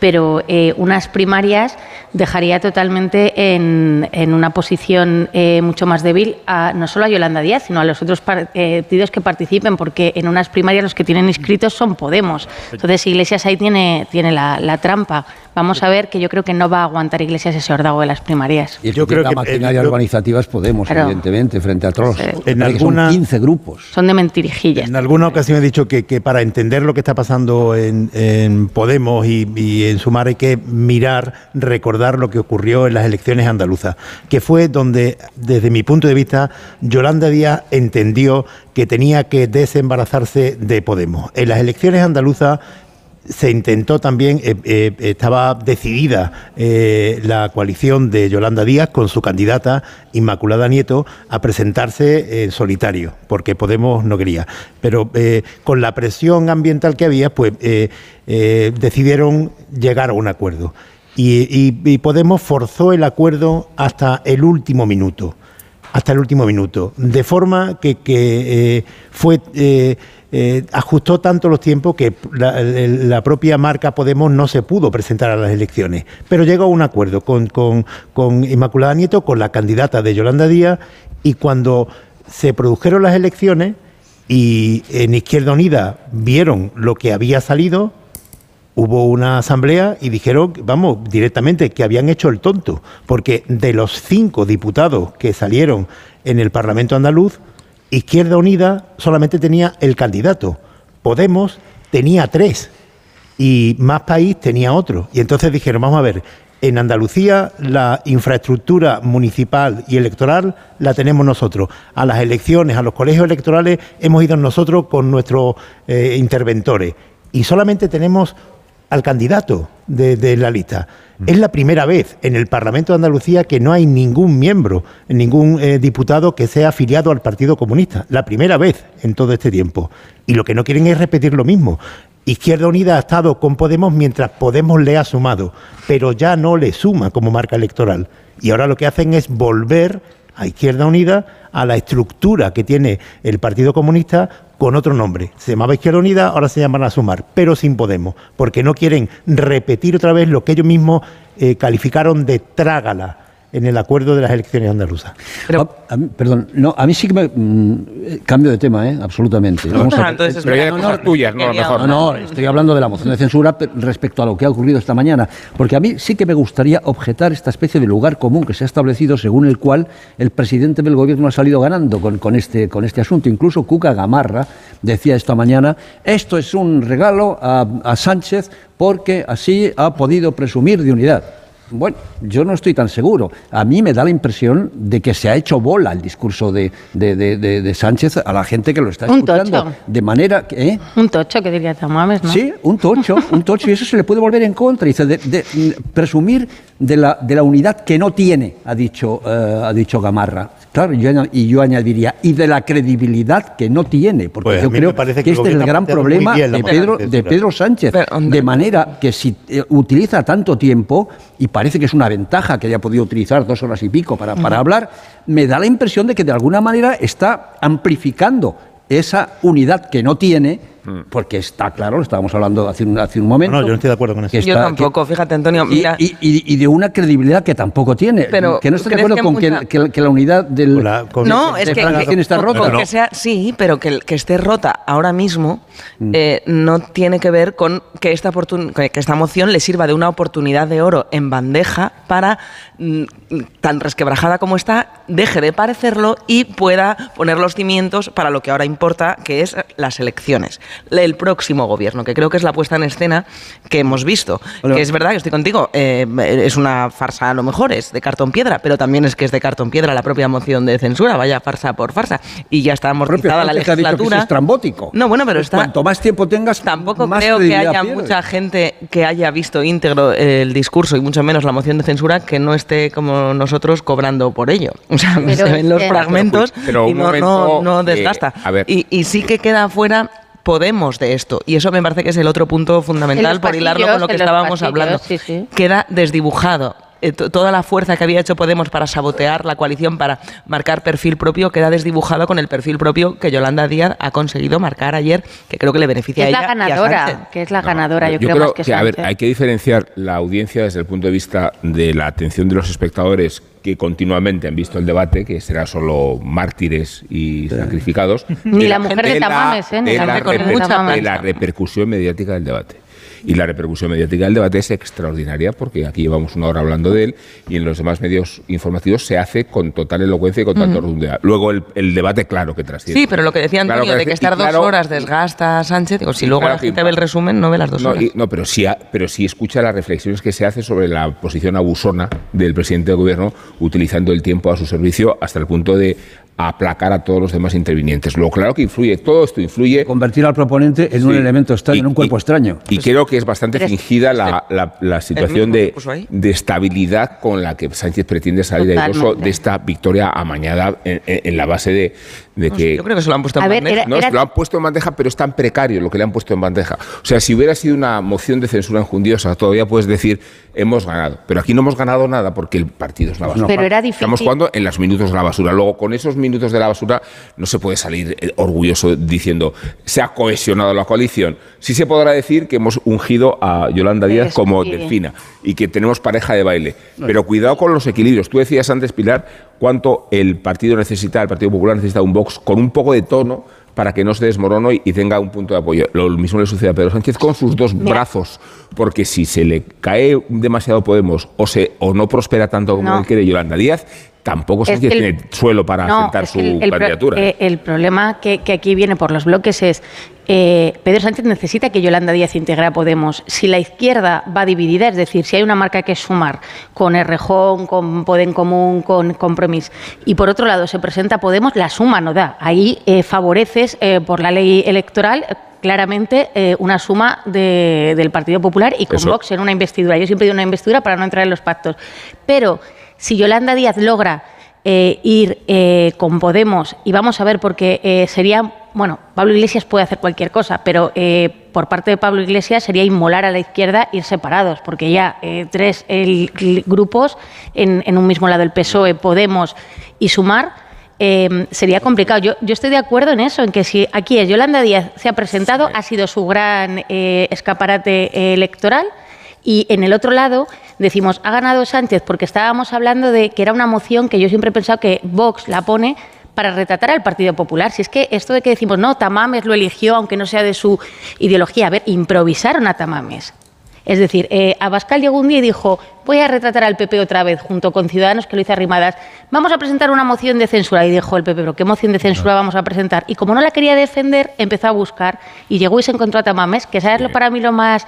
pero eh, unas primarias dejaría totalmente en, en una posición eh, mucho más débil a, no solo a Yolanda Díaz, sino a los otros eh, partidos que participen, porque en unas primarias los que tienen inscritos son Podemos. Entonces Iglesias ahí tiene, tiene la, la trampa. Vamos a ver que yo creo que no va a aguantar Iglesias ese ordago de las primarias. Y yo creo que la maquinaria yo- organizativa es Podemos, Claro. evidentemente, frente a todos. En Parece que alguna- Son 15 grupos. Son de mentirijillas. En alguna ocasión he dicho que, que para entender lo que está pasando en, en Podemos y, y en Sumar hay que mirar, recordar lo que ocurrió en las elecciones andaluzas, que fue donde, desde mi punto de vista, Yolanda Díaz entendió que tenía que desembarazarse de Podemos. En las elecciones andaluzas se intentó también, eh, eh, estaba decidida eh, la coalición de Yolanda Díaz con su candidata Inmaculada Nieto a presentarse en solitario, porque Podemos no quería. Pero con la presión ambiental que había, pues decidieron llegar a un acuerdo. Y Podemos forzó el acuerdo hasta el último minuto hasta el último minuto, de forma que, que, eh, fue eh, eh, ajustó tanto los tiempos que la, propia marca Podemos no se pudo presentar a las elecciones, pero llegó a un acuerdo con, con- con Inmaculada Nieto, con la candidata de Yolanda Díaz, y cuando se produjeron las elecciones y en Izquierda Unida vieron lo que había salido, hubo una asamblea y dijeron, vamos, directamente que habían hecho el tonto, porque de los cinco diputados que salieron en el Parlamento andaluz, Izquierda Unida solamente tenía el candidato, Podemos tenía tres y Más País tenía otro. Y entonces dijeron, vamos a ver, En Andalucía la infraestructura municipal y electoral la tenemos nosotros. A las elecciones, a los colegios electorales hemos ido nosotros con nuestros eh, interventores. Y solamente tenemos al candidato de, de la lista. Es la primera vez en el Parlamento de Andalucía que no hay ningún miembro, ningún eh, diputado que sea afiliado al Partido Comunista. La primera vez en todo este tiempo. Y lo que no quieren es repetir lo mismo. Izquierda Unida ha estado con Podemos mientras Podemos le ha sumado, pero ya no le suma como marca electoral. Y ahora lo que hacen es volver a Izquierda Unida a la estructura que tiene el Partido Comunista con otro nombre. Se llamaba Izquierda Unida, ahora se llaman a sumar, pero sin Podemos, porque no quieren repetir otra vez lo que ellos mismos eh, calificaron de trágala en el acuerdo de las elecciones andaluzas. A- a mí- perdón, no, a mí sí que me. mm, eh, cambio de tema, ¿eh? absolutamente. No, no, entonces, Pero ya de cosas tuyas, no, mejor. No, no, estoy hablando de la moción de censura pe- respecto a lo que ha ocurrido esta mañana. Porque a mí sí que me gustaría objetar esta especie de lugar común que se ha establecido según el cual el presidente del gobierno ha salido ganando con, con este, con este asunto. Incluso Cuca Gamarra decía esta mañana: esto es un regalo a, a Sánchez porque así ha podido presumir de unidad. Bueno, yo no estoy tan seguro. A mí me da la impresión de que se ha hecho bola el discurso de, de- de- de- de Sánchez a la gente que lo está Un escuchando. tocho. De manera que... ¿eh? Un tocho que diría Tamames, ¿no? Sí, un tocho, un tocho, y eso se le puede volver en contra. Dice, mm, presumir de la, de la unidad que no tiene, ha dicho, eh, ha dicho Gamarra. Claro, y yo, y yo añadiría, y de la credibilidad que no tiene, porque Pues yo creo parece que, que este es el gran problema de Pedro, de. Pedro Sánchez. De manera que si eh, utiliza tanto tiempo, y parece que es una ventaja que haya podido utilizar dos horas y pico para, para hablar, me da la impresión de que de alguna manera está amplificando esa unidad que no tiene, porque está claro, lo estábamos hablando hace un, hace un momento. No, yo no estoy de acuerdo con eso. que Yo tampoco, fíjate, Antonio. y, Mira, y- y- y de una credibilidad que tampoco tiene. Pero, que no estoy de ¿crees acuerdo que con que, mucha- que- que la unidad del, no, de es que, Frankenstein está con- rota. con que sea, sí, pero que, que esté rota ahora mismo Mm. eh, no tiene que ver con que esta, que que esta moción le sirva de una oportunidad de oro en bandeja para, mm, tan resquebrajada como está, deje de parecerlo y pueda poner los cimientos para lo que ahora importa, que es las elecciones. El próximo gobierno, que creo que es la puesta en escena que hemos visto. Hola. Que es verdad que estoy contigo, eh, es una farsa a lo mejor, es de cartón piedra, pero también es que es de cartón piedra la propia moción de censura, vaya farsa por farsa. Y ya está amortizada la legislatura. es estrambótico. No, bueno, pero Pues está. Cuanto más tiempo tengas, Tampoco más creo que haya pierdes. mucha gente que haya visto íntegro el discurso y mucho menos la moción de censura que no esté como nosotros cobrando por ello. (laughs) O sea, Pero, se ven los eh, fragmentos pero y un no, momento, no, no eh, desgasta. a ver. Y, y sí que queda fuera Podemos de esto. Y eso me parece que es el otro punto En fundamental por hilarlo con lo que estábamos hablando. sí, sí. Queda desdibujado. Eh, to- Toda la fuerza que había hecho Podemos para sabotear la coalición, para marcar perfil propio, queda desdibujado con el perfil propio que Yolanda Díaz ha conseguido marcar ayer, que creo que le beneficia a la ella. y a ganadora, Sánchez. que es la ganadora, yo, Yo creo, creo más que, que, a ver, Sánchez. hay que diferenciar la audiencia desde el punto de vista de la atención de los espectadores que continuamente han visto el debate, que será solo mártires y sacrificados. Ni de la mujer de Tamames, ¿eh? Ni de la la reper- de la repercusión mediática del debate. Y la repercusión mediática del debate es extraordinaria porque aquí llevamos una hora hablando de él y en los demás medios informativos se hace con total elocuencia y con tanta Ujú. rotundidad. Luego el, el debate, claro que trasciende. Sí, pero lo que decía Claro Antonio, de que estar claro- dos horas desgasta a Sánchez, digo, si luego claro la que gente ve el resumen, no ve las dos no, horas. y- no, pero sí, ha- pero sí escucha las reflexiones que se hace sobre la posición abusona del presidente del gobierno utilizando el tiempo a su servicio hasta el punto de aplacar a todos los demás intervinientes. Luego, claro que influye, todo esto influye. Convertir al proponente en un elemento extraño, en un cuerpo extraño. Y creo que es bastante fingida la, la- la situación de, estabilidad con la que Sánchez pretende salir airoso de esta victoria amañada en, en- en la base de, de que... Yo creo que se lo han puesto en A ver, bandeja. era- No, era- lo han puesto en bandeja, pero es tan precario lo que le han puesto en bandeja. O sea, si hubiera sido una moción de censura enjundiosa, todavía puedes decir, hemos ganado. Pero aquí no hemos ganado nada porque el partido es la basura. Pero era Estamos difícil. jugando en los minutos de la basura. Luego, con esos minutos de la basura, no se puede salir eh, orgulloso diciendo, se ha cohesionado la coalición. Sí se podrá decir que hemos ungido a Yolanda Díaz Eso, como delfina y que tenemos pareja de baile. Pero cuidado con los equilibrios. Tú decías antes, Pilar, cuánto el partido necesita, el Partido Popular necesita un Vox con un poco de tono para que no se desmorone y tenga un punto de apoyo. Lo mismo le sucede a Pedro Sánchez con sus dos Mira. brazos, porque si se le cae demasiado Podemos o, se, o no prospera tanto como No. él quiere Yolanda Díaz, tampoco Sánchez el- tiene suelo para No, su el, pro- candidatura. eh, el problema que, que aquí viene por los bloques es eh, Pedro Sánchez necesita que Yolanda Díaz integre a Podemos. Si la izquierda va dividida, es decir, si hay una marca que sumar con Errejón, con Podem Común, con Compromís, y por otro lado se presenta Podemos, la suma no da. Ahí eh, favoreces por la ley electoral claramente eh, una suma de- del Partido Popular y con Eso. Vox en una investidura. Yo siempre digo una investidura para no entrar en los pactos. Pero si Yolanda Díaz logra eh, ir eh, con Podemos, y vamos a ver, porque eh, sería, bueno, Pablo Iglesias puede hacer cualquier cosa, pero eh, por parte de Pablo Iglesias sería inmolar a la izquierda ir separados, porque ya eh, tres el- el- grupos en, en un mismo lado, el PSOE, Podemos y Sumar, eh, sería complicado. Yo, yo estoy de acuerdo en eso, en que si aquí es Yolanda Díaz se ha presentado, ha sido su gran eh, escaparate electoral. Y en el otro lado decimos, ha ganado Sánchez, porque estábamos hablando de que era una moción que yo siempre he pensado que Vox la pone para retratar al Partido Popular. Si es que esto de que decimos, no, Tamames lo eligió, aunque no sea de su ideología. A ver, improvisaron a Tamames. Es decir, eh, Abascal llegó un día y dijo, voy a retratar al PP otra vez, junto con Ciudadanos, que lo hizo arrimadas. Vamos a presentar una moción de censura. Y dijo el PP, pero ¿qué moción de censura vamos a presentar? Y como no la quería defender, empezó a buscar y llegó y se encontró a Tamames, que sabes lo para mí lo más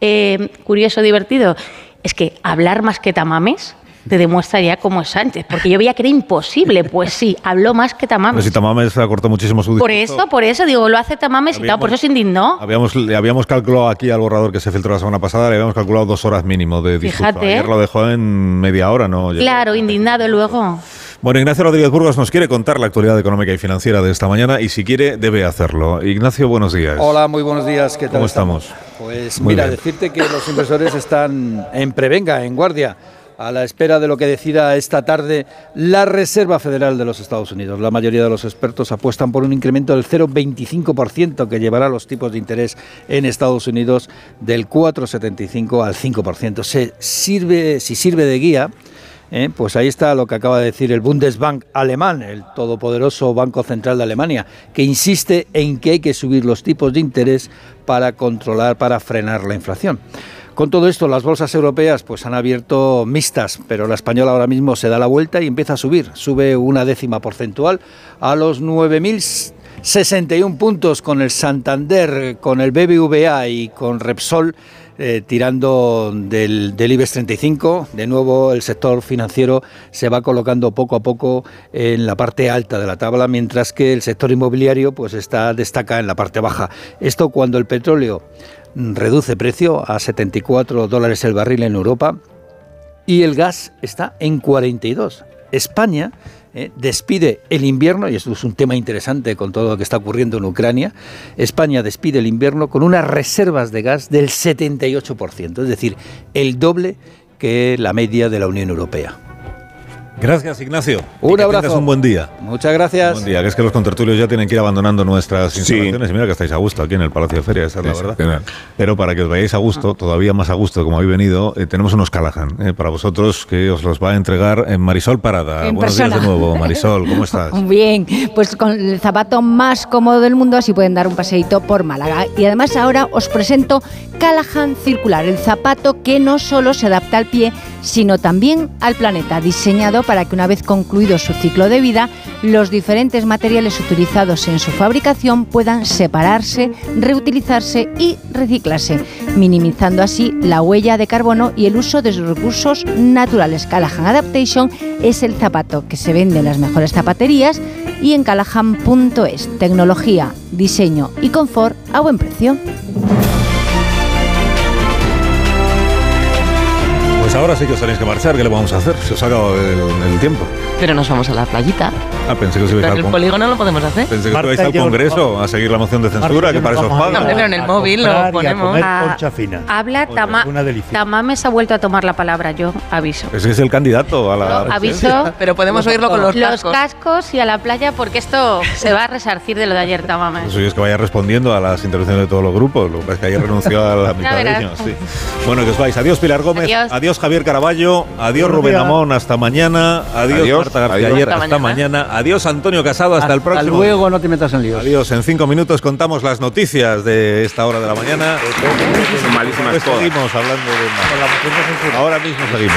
eh, curioso, divertido, es que hablar más que Tamames te demuestra ya cómo es Sánchez, porque yo veía que era imposible. Pues sí, habló más que Pero Tamames. si Tamames acortó muchísimo su Por discurso. eso, por eso, digo, lo hace Tamames y claro, por eso se indignó. Habíamos, le habíamos calculado aquí al borrador que se filtró la semana pasada, le habíamos calculado dos horas mínimo de discurso. Fíjate. Ayer lo dejó en media hora, ¿no? Claro, indignado luego. Bueno, Ignacio Rodríguez Burgos nos quiere contar la actualidad económica y financiera de esta mañana y si quiere debe hacerlo. Ignacio, buenos días. Hola, muy buenos días. ¿Qué tal ¿Cómo estamos? Pues Muy mira, bien. decirte que los inversores están en prevenga, en guardia, a la espera de lo que decida esta tarde la Reserva Federal de los Estados Unidos. La mayoría de los expertos apuestan por un incremento del 0,25% que llevará los tipos de interés en Estados Unidos del 4,75 al 5%. Se sirve, si sirve de guía, eh, pues ahí está lo que acaba de decir el Bundesbank alemán, el todopoderoso Banco Central de Alemania, que insiste en que hay que subir los tipos de interés para controlar, para frenar la inflación. Con todo esto, las bolsas europeas pues han abierto mixtas, pero la española ahora mismo se da la vuelta y empieza a subir. Sube una décima porcentual a los 9.061 puntos con el Santander, con el BBVA y con Repsol eh, tirando del, del IBEX 35. De nuevo, el sector financiero se va colocando poco a poco en la parte alta de la tabla, mientras que el sector inmobiliario pues está, destaca en la parte baja. Esto cuando el petróleo reduce precio a 74 dólares el barril en Europa y el gas está en 42. España eh, despide el invierno, y esto es un tema interesante con todo lo que está ocurriendo en Ucrania, España despide el invierno con unas reservas de gas del 78%, es decir, el doble que la media de la Unión Europea. Gracias, Ignacio. Un que abrazo. un buen día. Muchas gracias. Buen día, que es que los contertulios ya tienen que ir abandonando nuestras instalaciones. Y mira que estáis a gusto aquí en el Palacio de Feria, esa es la Sí, verdad. Pero para que os vayáis a gusto, todavía más a gusto como habéis venido, eh, tenemos unos Callahan eh, para vosotros que os los va a entregar en Marisol Parada. En Buenos días de persona. nuevo, (laughs) Marisol, ¿cómo estás? (laughs) Bien, pues con el zapato más cómodo del mundo así pueden dar un paseíto por Málaga. Y además ahora os presento Callahan Circular, el zapato que no solo se adapta al pie, sino también al planeta, diseñado para que una vez concluido su ciclo de vida, los diferentes materiales utilizados en su fabricación puedan separarse, reutilizarse y reciclarse, minimizando así la huella de carbono y el uso de sus recursos naturales. Callahan Adaptation es el zapato que se vende en las mejores zapaterías y en callahan.es. Tecnología, diseño y confort a buen precio. Ahora sí que os tenéis que marchar, ¿qué le vamos a hacer? Se os ha acabado el, el tiempo. Pero nos vamos a la playita. Ah, pensé que os ibais Pero en al el con- polígono lo podemos hacer. Pensé que os ibais al Congreso a seguir la moción de censura, que para eso os No, hombre, pagan. pero en el móvil lo ponemos. Ah, Habla Tama Tamames ha vuelto a tomar la palabra, yo aviso. Es que es el candidato a la... Aviso. (laughs) Pero podemos oírlo con los cascos. cascos y a la playa porque esto se va a resarcir de lo de ayer, Tamames. Eso es que vaya respondiendo a las intervenciones de todos los grupos. Lo que pasa es que ayer renunció a la (laughs) mitad de verás. ellos. sí. Bueno, que os vais. Adiós, Pilar Gómez. Adiós. Javier Caraballo. Adiós, Buenos Rubén días. Amón. Hasta mañana. Adiós, Adiós. Marta García Adiós. Ayer. Hasta Hasta, mañana. Adiós, Antonio Casado. Hasta, el Hasta próximo. luego, no te metas en líos. Adiós. En cinco minutos contamos las noticias de esta hora de la mañana. Son malísimas todas. seguimos hablando de... Ahora mismo seguimos.